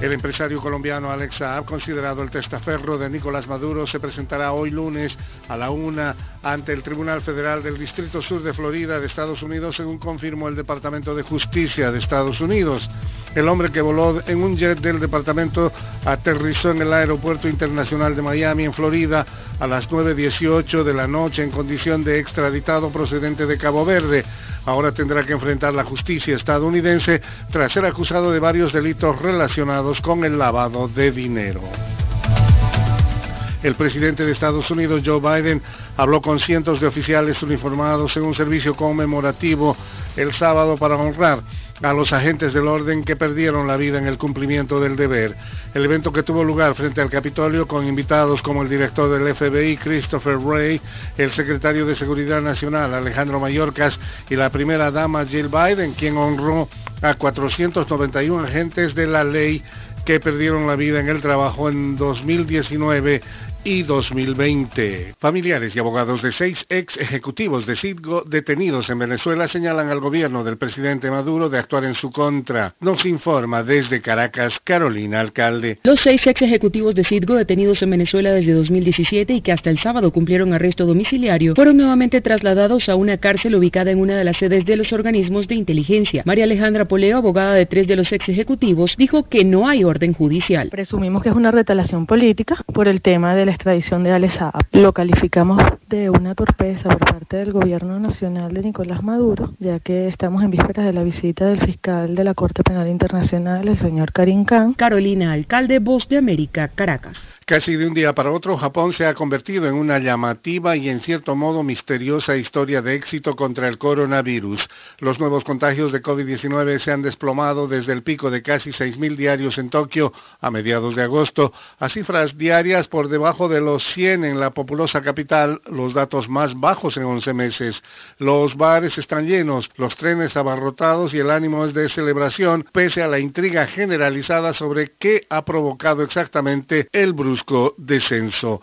El empresario colombiano Alex Saab, considerado el testaferro de Nicolás Maduro, se presentará hoy lunes a la una ante el Tribunal Federal del Distrito Sur de Florida de Estados Unidos, según confirmó el Departamento de Justicia de Estados Unidos. El hombre que voló en un jet del departamento aterrizó en el Aeropuerto Internacional de Miami, en Florida, a las 9.18 de la noche en condición de extraditado procedente de Cabo Verde. Ahora tendrá que enfrentar la justicia estadounidense tras ser acusado de varios delitos relacionados con el lavado de dinero. El presidente de Estados Unidos, Joe Biden, habló con cientos de oficiales uniformados en un servicio conmemorativo el sábado para honrar a los agentes del orden que perdieron la vida en el cumplimiento del deber. El evento que tuvo lugar frente al Capitolio con invitados como el director del FBI, Christopher Wray, el secretario de Seguridad Nacional, Alejandro Mayorkas, y la primera dama, Jill Biden, quien honró a 491 agentes de la ley que perdieron la vida en el trabajo en 2019 y 2020. Familiares y abogados de seis ex ejecutivos de Citgo detenidos en Venezuela señalan al gobierno del presidente Maduro de actuar en su contra. Nos informa desde Caracas Carolina Alcalde. Los seis ex ejecutivos de Citgo detenidos en Venezuela desde 2017 y que hasta el sábado cumplieron arresto domiciliario fueron nuevamente trasladados a una cárcel ubicada en una de las sedes de los organismos de inteligencia. María Alejandra Poleo, abogada de tres de los ex ejecutivos, dijo que no hay orden judicial. Presumimos que es una retalación política por el tema de la extradición de Alex Lo calificamos de una torpeza por parte del gobierno nacional de Nicolás Maduro, ya que estamos en vísperas de la visita del fiscal de la Corte Penal Internacional, el señor Karim Khan. Carolina Alcalde, Voz de América, Caracas. Casi de un día para otro, Japón se ha convertido en una llamativa y en cierto modo misteriosa historia de éxito contra el coronavirus. Los nuevos contagios de COVID-19 se han desplomado desde el pico de casi 6.000 diarios en Tokio a mediados de agosto a cifras diarias por debajo de los 100 en la populosa capital, los datos más bajos en 11 meses. Los bares están llenos, los trenes abarrotados y el ánimo es de celebración pese a la intriga generalizada sobre qué ha provocado exactamente el brusco descenso.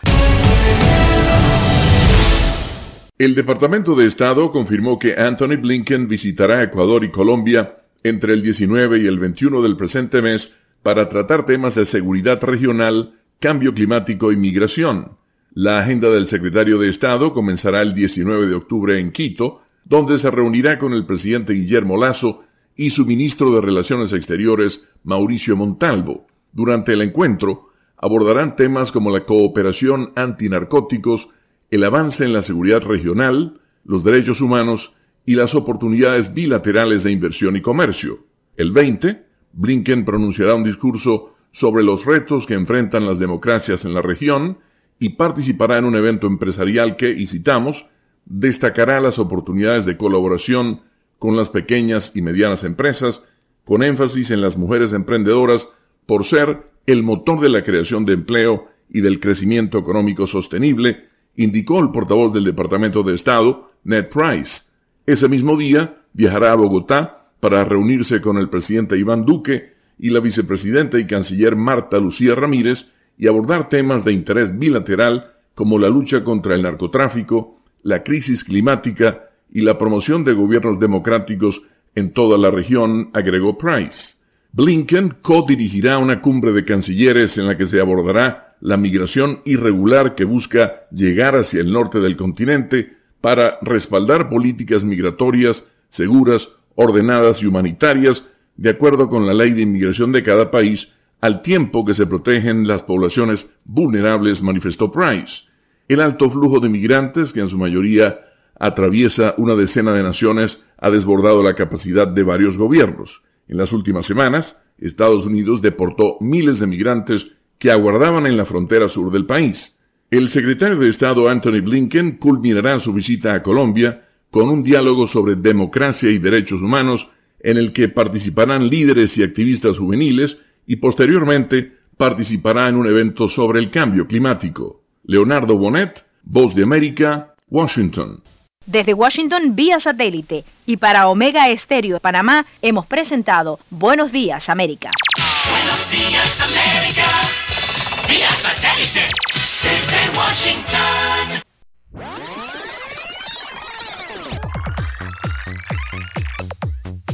El Departamento de Estado confirmó que Anthony Blinken visitará Ecuador y Colombia entre el 19 y el 21 del presente mes para tratar temas de seguridad regional, cambio climático y migración. La agenda del secretario de Estado comenzará el 19 de octubre en Quito, donde se reunirá con el presidente Guillermo Lazo y su ministro de Relaciones Exteriores, Mauricio Montalvo. Durante el encuentro, abordarán temas como la cooperación antinarcóticos, el avance en la seguridad regional, los derechos humanos y las oportunidades bilaterales de inversión y comercio. El 20, Blinken pronunciará un discurso sobre los retos que enfrentan las democracias en la región y participará en un evento empresarial que, y citamos, destacará las oportunidades de colaboración con las pequeñas y medianas empresas, con énfasis en las mujeres emprendedoras por ser el motor de la creación de empleo y del crecimiento económico sostenible, indicó el portavoz del Departamento de Estado, Ned Price. Ese mismo día viajará a Bogotá para reunirse con el presidente Iván Duque y la vicepresidenta y canciller Marta Lucía Ramírez y abordar temas de interés bilateral como la lucha contra el narcotráfico, la crisis climática y la promoción de gobiernos democráticos en toda la región, agregó Price. Blinken co-dirigirá una cumbre de cancilleres en la que se abordará la migración irregular que busca llegar hacia el norte del continente para respaldar políticas migratorias seguras, ordenadas y humanitarias de acuerdo con la ley de inmigración de cada país, al tiempo que se protegen las poblaciones vulnerables, manifestó Price. El alto flujo de migrantes, que en su mayoría atraviesa una decena de naciones, ha desbordado la capacidad de varios gobiernos. En las últimas semanas, Estados Unidos deportó miles de migrantes que aguardaban en la frontera sur del país. El secretario de Estado Anthony Blinken culminará su visita a Colombia con un diálogo sobre democracia y derechos humanos en el que participarán líderes y activistas juveniles y posteriormente participará en un evento sobre el cambio climático. Leonardo Bonet, Voz de América, Washington. Desde Washington vía satélite y para Omega Estéreo Panamá hemos presentado Buenos Días América. Buenos días América, vía satélite desde Washington.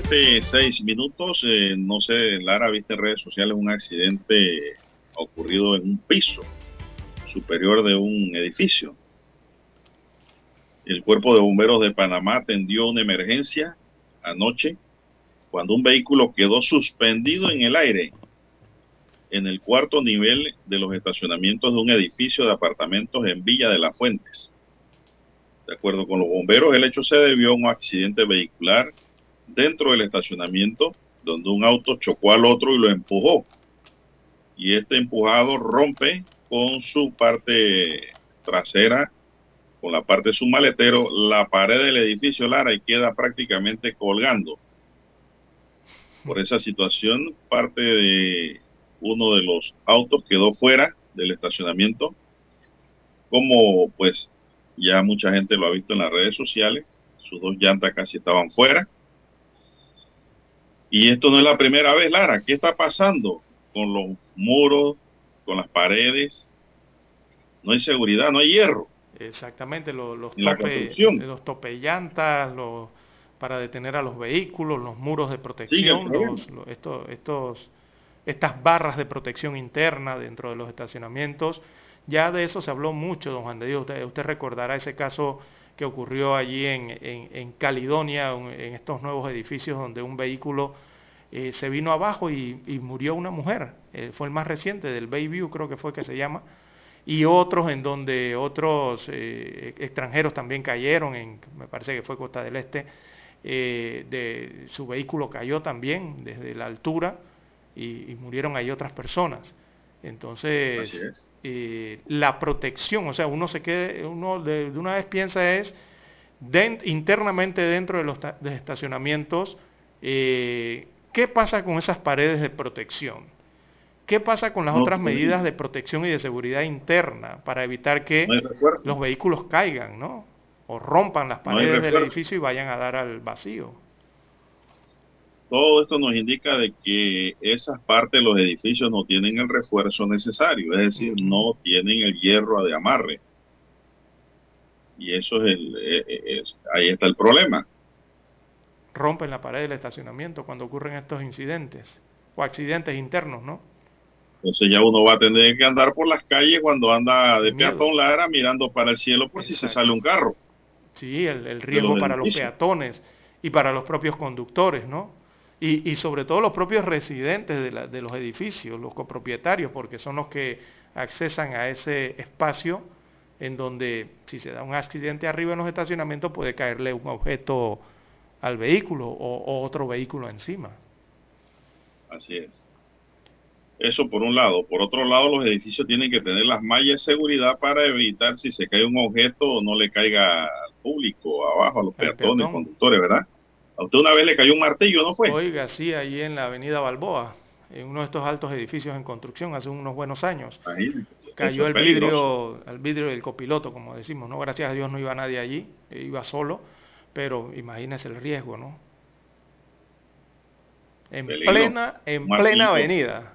7, 6 minutos. Eh, no sé, Lara, viste en redes sociales un accidente ocurrido en un piso superior de un edificio. El Cuerpo de Bomberos de Panamá atendió una emergencia anoche cuando un vehículo quedó suspendido en el aire en el cuarto nivel de los estacionamientos de un edificio de apartamentos en Villa de las Fuentes. De acuerdo con los bomberos, el hecho se debió a un accidente vehicular dentro del estacionamiento donde un auto chocó al otro y lo empujó. Y este empujado rompe con su parte trasera con la parte de su maletero la pared del edificio Lara y queda prácticamente colgando. Por esa situación, parte de uno de los autos quedó fuera del estacionamiento. Como pues ya mucha gente lo ha visto en las redes sociales, sus dos llantas casi estaban fuera. Y esto no es la primera vez, Lara. ¿Qué está pasando con los muros, con las paredes? No hay seguridad, no hay hierro. Exactamente, los, los, tope, los topellantas, los, para detener a los vehículos, los muros de protección, los- estos, estos, estas barras de protección interna dentro de los estacionamientos. Ya de eso se habló mucho, don Juan de Dios. Usted, usted recordará ese caso que ocurrió allí en, en, en Caledonia, en estos nuevos edificios donde un vehículo eh, se vino abajo y, y murió una mujer. Eh, fue el más reciente, del Bayview creo que fue que se llama y otros en donde otros eh, extranjeros también cayeron, en, me parece que fue Costa del Este, de, su vehículo cayó también desde la altura y, y murieron ahí otras personas. Así Entonces, es. eh, la protección, o sea, uno se quede, uno de, de una vez piensa es internamente dentro de los de estacionamientos, eh, ¿qué pasa con esas paredes de protección? ¿Qué pasa con las No, otras pues, medidas de protección y de seguridad interna para evitar que No los vehículos caigan, ¿no? O rompan las No paredes del edificio y vayan a dar al vacío. Todo esto nos indica de que esas partes de los edificios no tienen el refuerzo necesario, es decir, no tienen el hierro de amarre. Y eso es el, eh, eh, es- ahí está el problema. Rompen la pared del estacionamiento cuando ocurren estos incidentes o accidentes internos, ¿no? Entonces ya uno va a tener que andar por las calles cuando anda de Miedo. peatón Lara mirando para el cielo por si se sale un carro. Sí, el, el riesgo los para los peatones y para los propios conductores, ¿no? Y, y sobre todo los propios residentes de, la- de los edificios, los copropietarios, porque son los que accesan a ese espacio en donde si se da un accidente arriba en los estacionamientos puede caerle un objeto al vehículo o, o otro vehículo encima. Así es. Eso por un lado. Por otro lado, los edificios tienen que tener las mallas de seguridad para evitar si se cae un objeto no le caiga al público, abajo, a los peatones, peatón. conductores, ¿verdad? A usted una vez le cayó un martillo, ¿no fue? Oiga, sí, ahí en la avenida Balboa, en uno de estos altos edificios en construcción hace unos buenos años. Cayó el peligroso. vidrio, el vidrio del copiloto, como decimos, ¿no? Gracias a Dios no iba nadie allí, eh, iba solo, pero imagínese el riesgo, ¿no? En Peligro. plena, en plena avenida.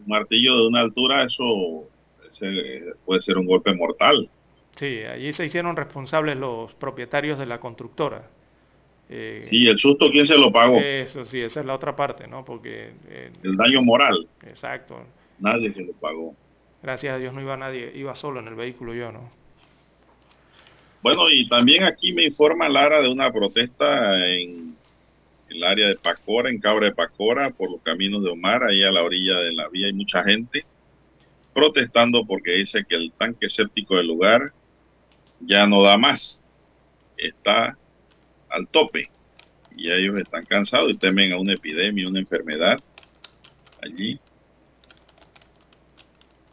Un martillo de una altura, eso ese puede ser un golpe mortal. Sí, allí se hicieron responsables los propietarios de la constructora. Eh, Sí, el susto, ¿quién se lo pagó? Eso sí, esa es la otra parte, ¿no? Porque, eh, El daño moral, exacto, nadie se lo pagó. gracias a Dios no iba nadie, iba solo en el vehículo yo, ¿no? Bueno, y también aquí me informa Lara de una protesta en el área de Pacora, en Cabra de Pacora, por los caminos de Omar, ahí a la orilla de la vía hay mucha gente protestando porque dice que el tanque séptico del lugar ya no da más, está al tope y ellos están cansados y temen a una epidemia, una enfermedad allí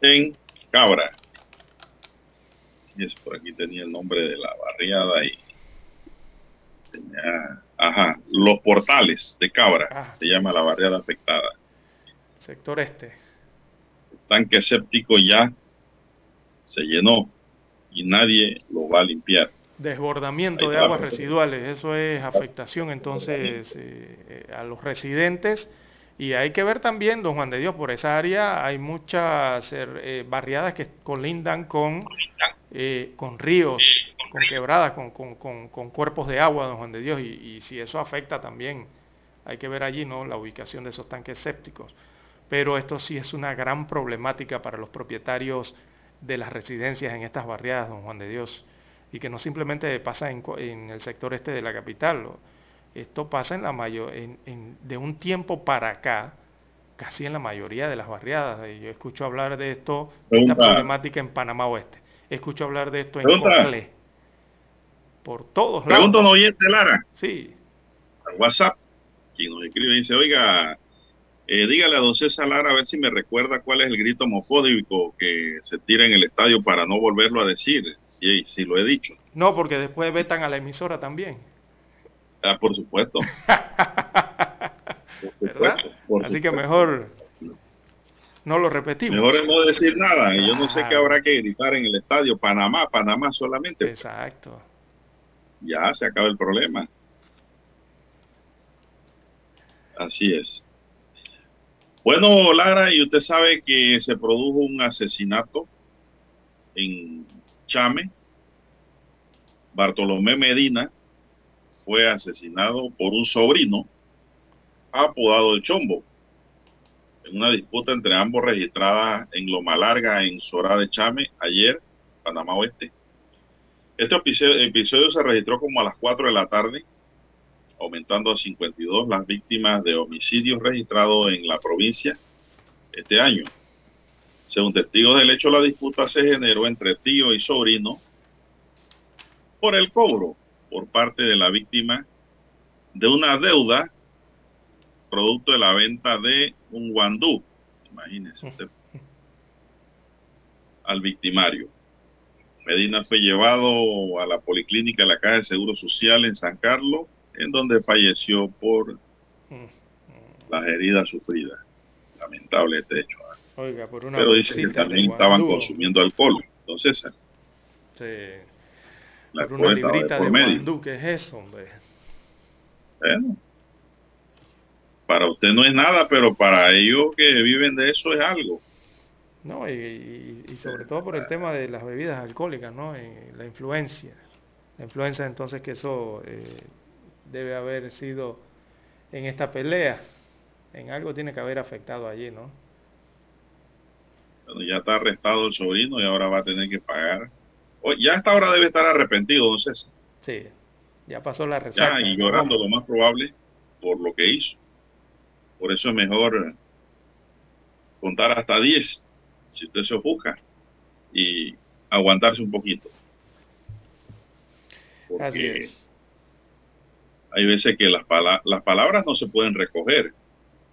en Cabra. Así es, por aquí tenía el nombre de la barriada y señala- ajá, los portales de Cabra, Ah. se llama la barriada afectada. Sector este. El tanque séptico ya se llenó y nadie lo va a limpiar. Desbordamiento de aguas residuales, eso es afectación entonces eh, eh, a los residentes. Y hay que ver también, don Juan de Dios, por esa área hay muchas eh, barriadas que colindan con, eh, con ríos, con quebradas, con, con- con- con cuerpos de agua, don Juan de Dios, y, y si eso afecta también, hay que ver allí ¿no? la ubicación de esos tanques sépticos. Pero esto sí es una gran problemática para los propietarios de las residencias en estas barriadas, don Juan de Dios y que no simplemente pasa en, en el sector este de la capital. Esto pasa en la mayor, en, en- de un tiempo para acá, casi en la mayoría de las barriadas. Y Yo escucho hablar de esto, de esta problemática en Panamá Oeste. Escucho hablar de esto en. Coclé. Por todos lados. Pregunta a un oyente, Lara, Sí, al WhatsApp, quien nos escribe, dice, oiga, eh, dígale a don César Lara a ver si me recuerda cuál es el grito homofóbico que se tira en el estadio para no volverlo a decir, si, si lo he dicho. no, porque después vetan a la emisora también, Ah, por supuesto. Por ¿verdad? supuesto, por Así que mejor no lo repetimos. Mejor es no decir nada. Yo no sé qué Claro. habrá que gritar en el estadio. Panamá, Panamá solamente. Exacto. Ya se acaba el problema. Así es. Bueno, Lara, y usted sabe que se produjo un asesinato en Chame. Bartolomé Medina fue asesinado por un sobrino apodado el Chombo en una disputa entre ambos registrada en Loma Larga, en Sora de Chame, ayer, Panamá Oeste. Este episodio, se registró como a las 4 de la tarde, aumentando a 52 las víctimas de homicidios registrados en la provincia este año. Según testigos del hecho, la disputa se generó entre tío y sobrino por el cobro por parte de la víctima de una deuda producto de la venta de un guandú. Imagínese usted. Al victimario. Medina fue llevado a la policlínica de la Caja de Seguro Social en San Carlos, en donde falleció por las heridas sufridas. Lamentable este hecho. ¿ah? Oiga, por una Pero dice que también estaban consumiendo alcohol. Entonces, sí. la por una librita de guandú, ¿qué es eso, hombre? Bueno, para usted no es nada, pero para ellos que viven de eso es algo. No, y, y- y sobre todo por el tema de las bebidas alcohólicas, ¿no? Y la influencia. La influencia entonces que eso eh, debe haber sido en esta pelea. En algo tiene que haber afectado allí, ¿no? Bueno, ya está arrestado el sobrino y ahora va a tener que pagar. O- ya hasta ahora debe estar arrepentido, don César. Sí, ya pasó la resaca. Ya, y llorando lo más probable por lo que hizo. Por eso es mejor contar hasta 10, si usted se ofusca, y aguantarse un poquito. Porque Así es. Hay veces que las, pala- las palabras no se pueden recoger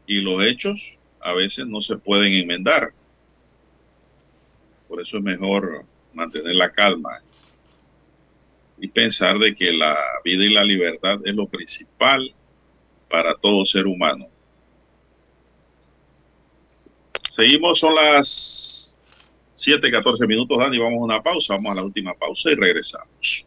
y los hechos a veces no se pueden enmendar. Por eso es mejor mantener la calma y pensar de que la vida y la libertad es lo principal para todo ser humano. Seguimos, son las 7:14 minutos, Dani. Vamos a una pausa, vamos a la última pausa y regresamos.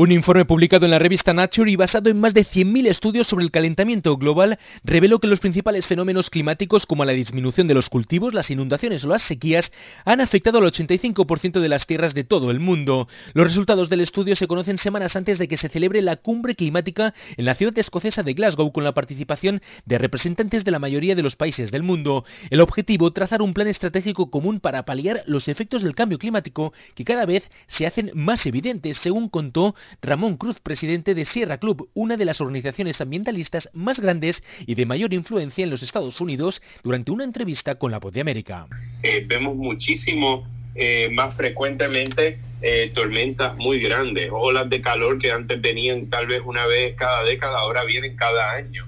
Un informe publicado en la revista Nature y basado en más de 100.000 estudios sobre el calentamiento global reveló que los principales fenómenos climáticos como la disminución de los cultivos, las inundaciones o las sequías han afectado al 85% de las tierras de todo el mundo. Los resultados del estudio se conocen semanas antes de que se celebre la cumbre climática en la ciudad escocesa de Glasgow con la participación de representantes de la mayoría de los países del mundo. El objetivo, trazar un plan estratégico común para paliar los efectos del cambio climático que cada vez se hacen más evidentes, según contó Ramón Cruz, presidente de Sierra Club, una de las organizaciones ambientalistas más grandes y de mayor influencia en los Estados Unidos, durante una entrevista con La Voz de América. Eh, vemos muchísimo eh, más frecuentemente eh, tormentas muy grandes, olas de calor que antes venían tal vez una vez cada década, ahora vienen cada año,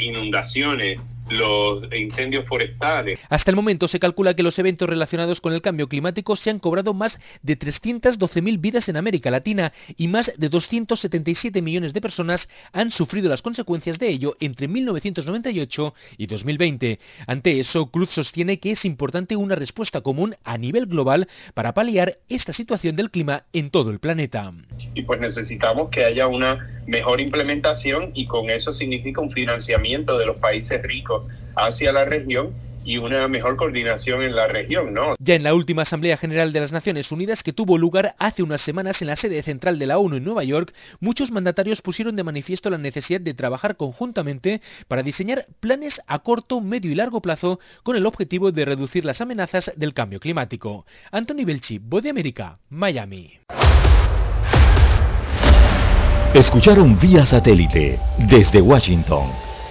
inundaciones, los incendios forestales. Hasta el momento se calcula que los eventos relacionados con el cambio climático se han cobrado más de 312.000 vidas en América Latina y más de 277 millones de personas han sufrido las consecuencias de ello entre 1998 y 2020. Ante eso, Cruz sostiene que es importante una respuesta común a nivel global para paliar esta situación del clima en todo el planeta. Y pues necesitamos que haya una mejor implementación y con eso significa un financiamiento de los países ricos hacia la región y una mejor coordinación en la región, ¿no? Ya en la última Asamblea General de las Naciones Unidas que tuvo lugar hace unas semanas en la sede central de la ONU en Nueva York, muchos mandatarios pusieron de manifiesto la necesidad de trabajar conjuntamente para diseñar planes a corto, medio y largo plazo con el objetivo de reducir las amenazas del cambio climático. Anthony Belchi, Voz de América, Miami. Escucharon vía satélite desde Washington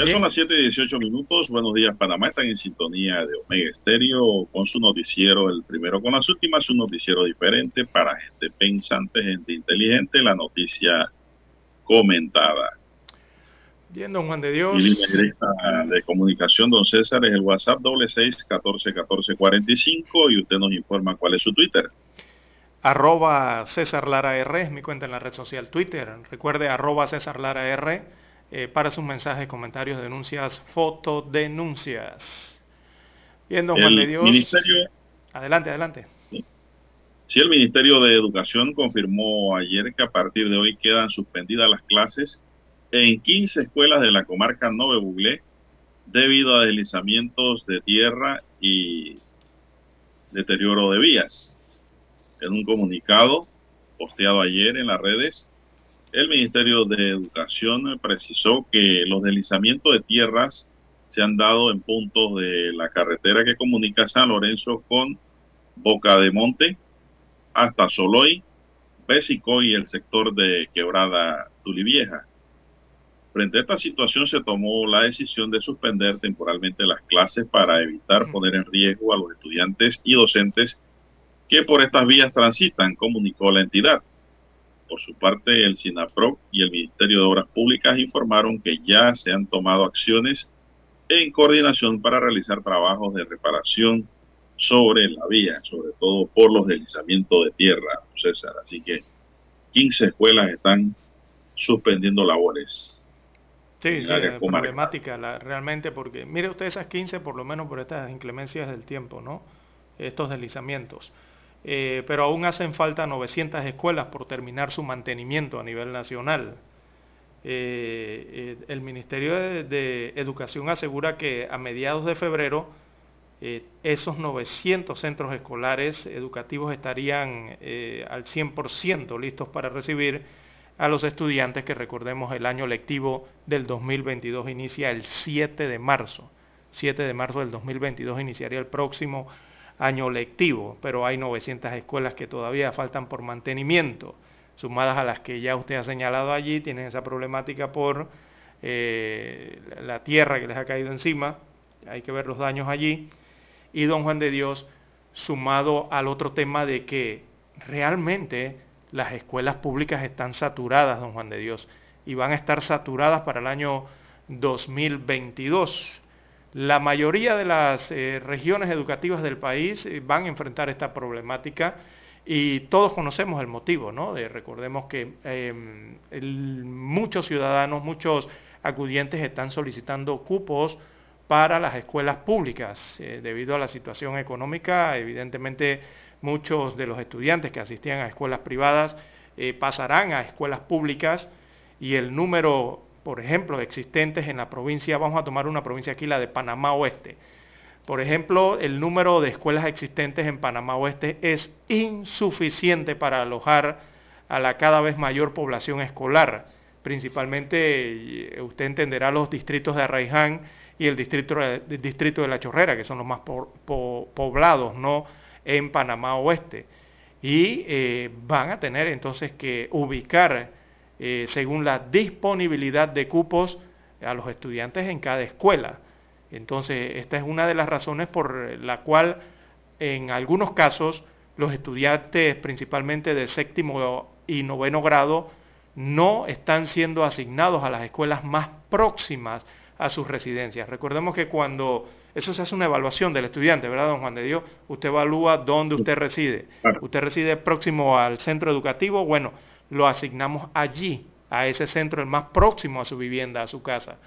Ya son las 7 y 18 minutos. Buenos días, Panamá. Están en sintonía de Omega Estéreo con su noticiero, el primero con las últimas, un noticiero diferente para gente pensante, gente inteligente. La noticia comentada. Bien, don Juan de Dios. Mi línea directa de comunicación, don César, es el WhatsApp doble seis catorce catorce cuarenta y cinco y usted nos informa cuál es su Twitter. Arroba César Lara R es mi cuenta en la red social Twitter. Recuerde arroba César Lara R eh, para sus mensajes, comentarios, denuncias, fotodenuncias. Bien, don Juan El de Dios. Ministerio, Adelante, adelante. sí, el Ministerio de Educación confirmó ayer que a partir de hoy quedan suspendidas las clases en 15 escuelas de la comarca Nove Buglé debido a deslizamientos de tierra y deterioro de vías. En un comunicado posteado ayer en las redes, el Ministerio de Educación precisó que los deslizamientos de tierras se han dado en puntos de la carretera que comunica San Lorenzo con Boca de Monte hasta Soloy, Bésico y el sector de Quebrada Tulivieja. Frente a esta situación se tomó la decisión de suspender temporalmente las clases para evitar poner en riesgo a los estudiantes y docentes que por estas vías transitan, comunicó la entidad. Por su parte, el SINAPRO y el Ministerio de Obras Públicas informaron que ya se han tomado acciones en coordinación para realizar trabajos de reparación sobre la vía, sobre todo por los deslizamientos de tierra, César. Así que 15 escuelas están suspendiendo labores. Sí, sí, es problemática la- realmente porque, mire usted esas 15 por lo menos por estas inclemencias del tiempo, ¿no? Estos deslizamientos. Eh, pero aún hacen falta 900 escuelas por terminar su mantenimiento a nivel nacional. Eh, eh, el Ministerio de, de Educación asegura que a mediados de febrero esos 900 centros escolares educativos estarían al 100% listos para recibir a los estudiantes que recordemos el año lectivo del 2022 inicia el 7 de marzo. 7 de marzo del 2022 iniciaría el próximo año lectivo, pero hay 900 escuelas que todavía faltan por mantenimiento, sumadas a las que ya usted ha señalado allí, tienen esa problemática por eh, la tierra que les ha caído encima, hay que ver los daños allí, y don Juan de Dios, sumado al otro tema de que realmente las escuelas públicas están saturadas, don Juan de Dios, y van a estar saturadas para el año 2022. La mayoría de las eh, regiones educativas del país eh, van a enfrentar esta problemática y todos conocemos el motivo, ¿no? De- recordemos que el- muchos ciudadanos, muchos acudientes están solicitando cupos para las escuelas públicas. Eh, debido a la situación económica, evidentemente muchos de los estudiantes que asistían a escuelas privadas pasarán a escuelas públicas y el número, por ejemplo, existentes en la provincia, vamos a tomar una provincia aquí, la de Panamá Oeste. Por ejemplo, el número de escuelas existentes en Panamá Oeste es insuficiente para alojar a la cada vez mayor población escolar. Principalmente, eh, usted entenderá los distritos de Arraiján y el distrito, distrito de La Chorrera, que son los más po- po- poblados, ¿no? en Panamá Oeste. Y eh, van a tener entonces que ubicar, eh, según la disponibilidad de cupos, a los estudiantes en cada escuela. Entonces, esta es una de las razones por la cual en algunos casos los estudiantes, principalmente de séptimo y noveno grado, no están siendo asignados a las escuelas más próximas a sus residencias. Recordemos que cuando eso se hace una evaluación del estudiante, ¿verdad, don Juan de Dios? Usted evalúa dónde usted reside. Usted reside próximo al centro educativo, bueno, lo asignamos allí, a ese centro, el más próximo a su vivienda, a su casa.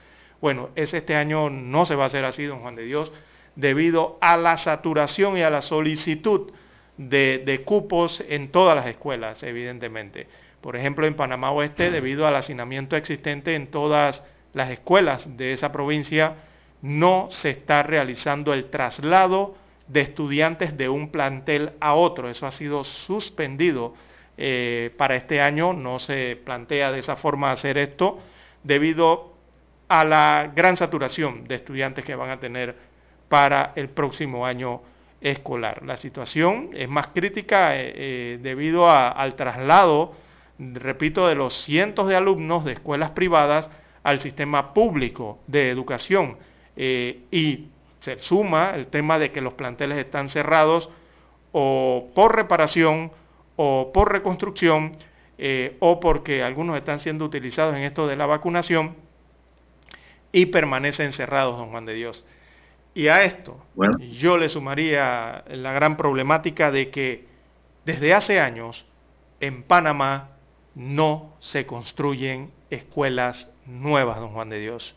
Bueno, ese este año no se va a hacer así, don Juan de Dios, debido a la saturación y a la solicitud de, de cupos en todas las escuelas, evidentemente. Por ejemplo, en Panamá Oeste, debido al hacinamiento existente en todas las escuelas de esa provincia, no se está realizando el traslado de estudiantes de un plantel a otro. Eso ha sido suspendido eh, para este año. No se plantea de esa forma hacer esto debido a la gran saturación de estudiantes que van a tener para el próximo año escolar. La situación es más crítica eh, eh, debido al traslado, repito, de los cientos de alumnos de escuelas privadas al sistema público de educación. y se suma el tema de que los planteles están cerrados o por reparación o por reconstrucción eh, o porque algunos están siendo utilizados en esto de la vacunación y permanecen cerrados, don Juan de Dios. Y a esto yo le sumaría la gran problemática de que desde hace años en Panamá no se construyen escuelas nuevas, don Juan de Dios.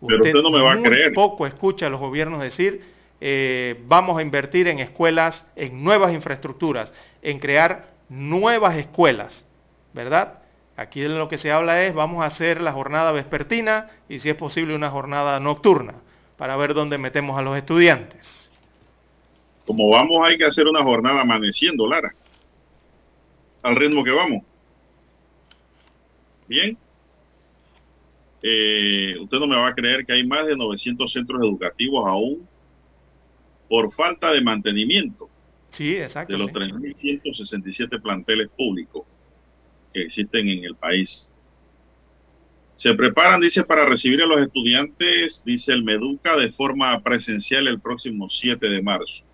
Usted, no me va a creer. poco escucha a los gobiernos decir, eh, vamos a invertir en escuelas, en nuevas infraestructuras, en crear nuevas escuelas, ¿verdad? Aquí lo que se habla es, vamos a hacer la jornada vespertina y si es posible una jornada nocturna, para ver dónde metemos a los estudiantes. Como vamos, hay que hacer una jornada amaneciendo, Lara, al ritmo que vamos. Bien. Eh, usted no me va a creer que hay más de 900 centros educativos aún por falta de mantenimiento. Sí, exacto. De los 3.167 planteles públicos que existen en el país. Se preparan, dice, para recibir a los estudiantes, dice el Meduca, de forma presencial el próximo 7 de marzo.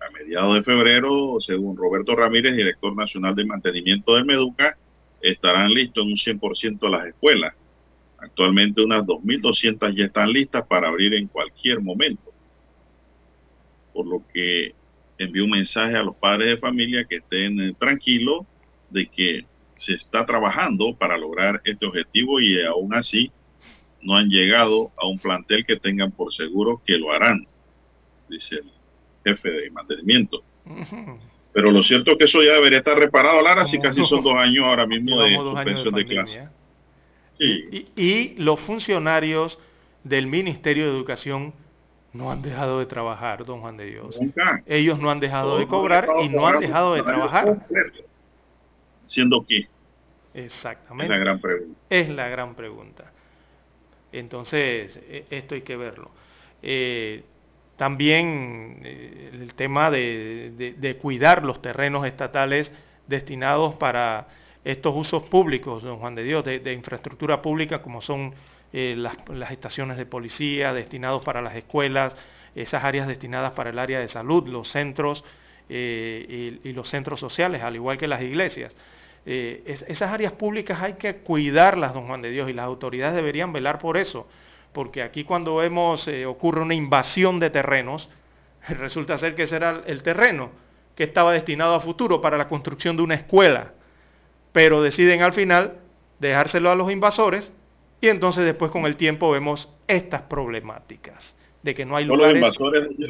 A mediados de febrero, según Roberto Ramírez, director nacional de mantenimiento del Meduca, estarán listos en un 100% las escuelas. Actualmente unas 2.200 ya están listas para abrir en cualquier momento por lo que envió un mensaje a los padres de familia que estén eh, tranquilos de que se está trabajando para lograr este objetivo y aún así no han llegado a un plantel que tengan por seguro que lo harán, dice el jefe de mantenimiento. Pero lo cierto es que eso ya debería estar reparado, Lara, si casi son dos años ahora mismo de suspensión de, clase. Y, y los funcionarios del Ministerio de Educación no han dejado de trabajar, don Juan de Dios. Ellos no han dejado de cobrar y no han dejado de trabajar. ¿Siendo qué? Exactamente. Es la gran pregunta. Es la gran pregunta. Entonces, e, esto hay que verlo. Eh, también eh, el tema de, cuidar los terrenos estatales destinados para estos usos públicos, don Juan de Dios, de infraestructura pública como son eh, las, estaciones de policía destinados para las escuelas, esas áreas destinadas para el área de salud, los centros eh, y, los centros sociales, al igual que las iglesias. Eh, esas áreas públicas hay que cuidarlas, don Juan de Dios, y las autoridades deberían velar por eso, porque aquí cuando vemos ocurre una invasión de terrenos, resulta ser que ese era el terreno que estaba destinado a futuro para la construcción de una escuela, pero deciden al final dejárselo a los invasores y entonces después con el tiempo vemos estas problemáticas de que no hay lugares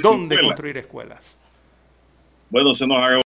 donde construir escuelas. Bueno, se nos haga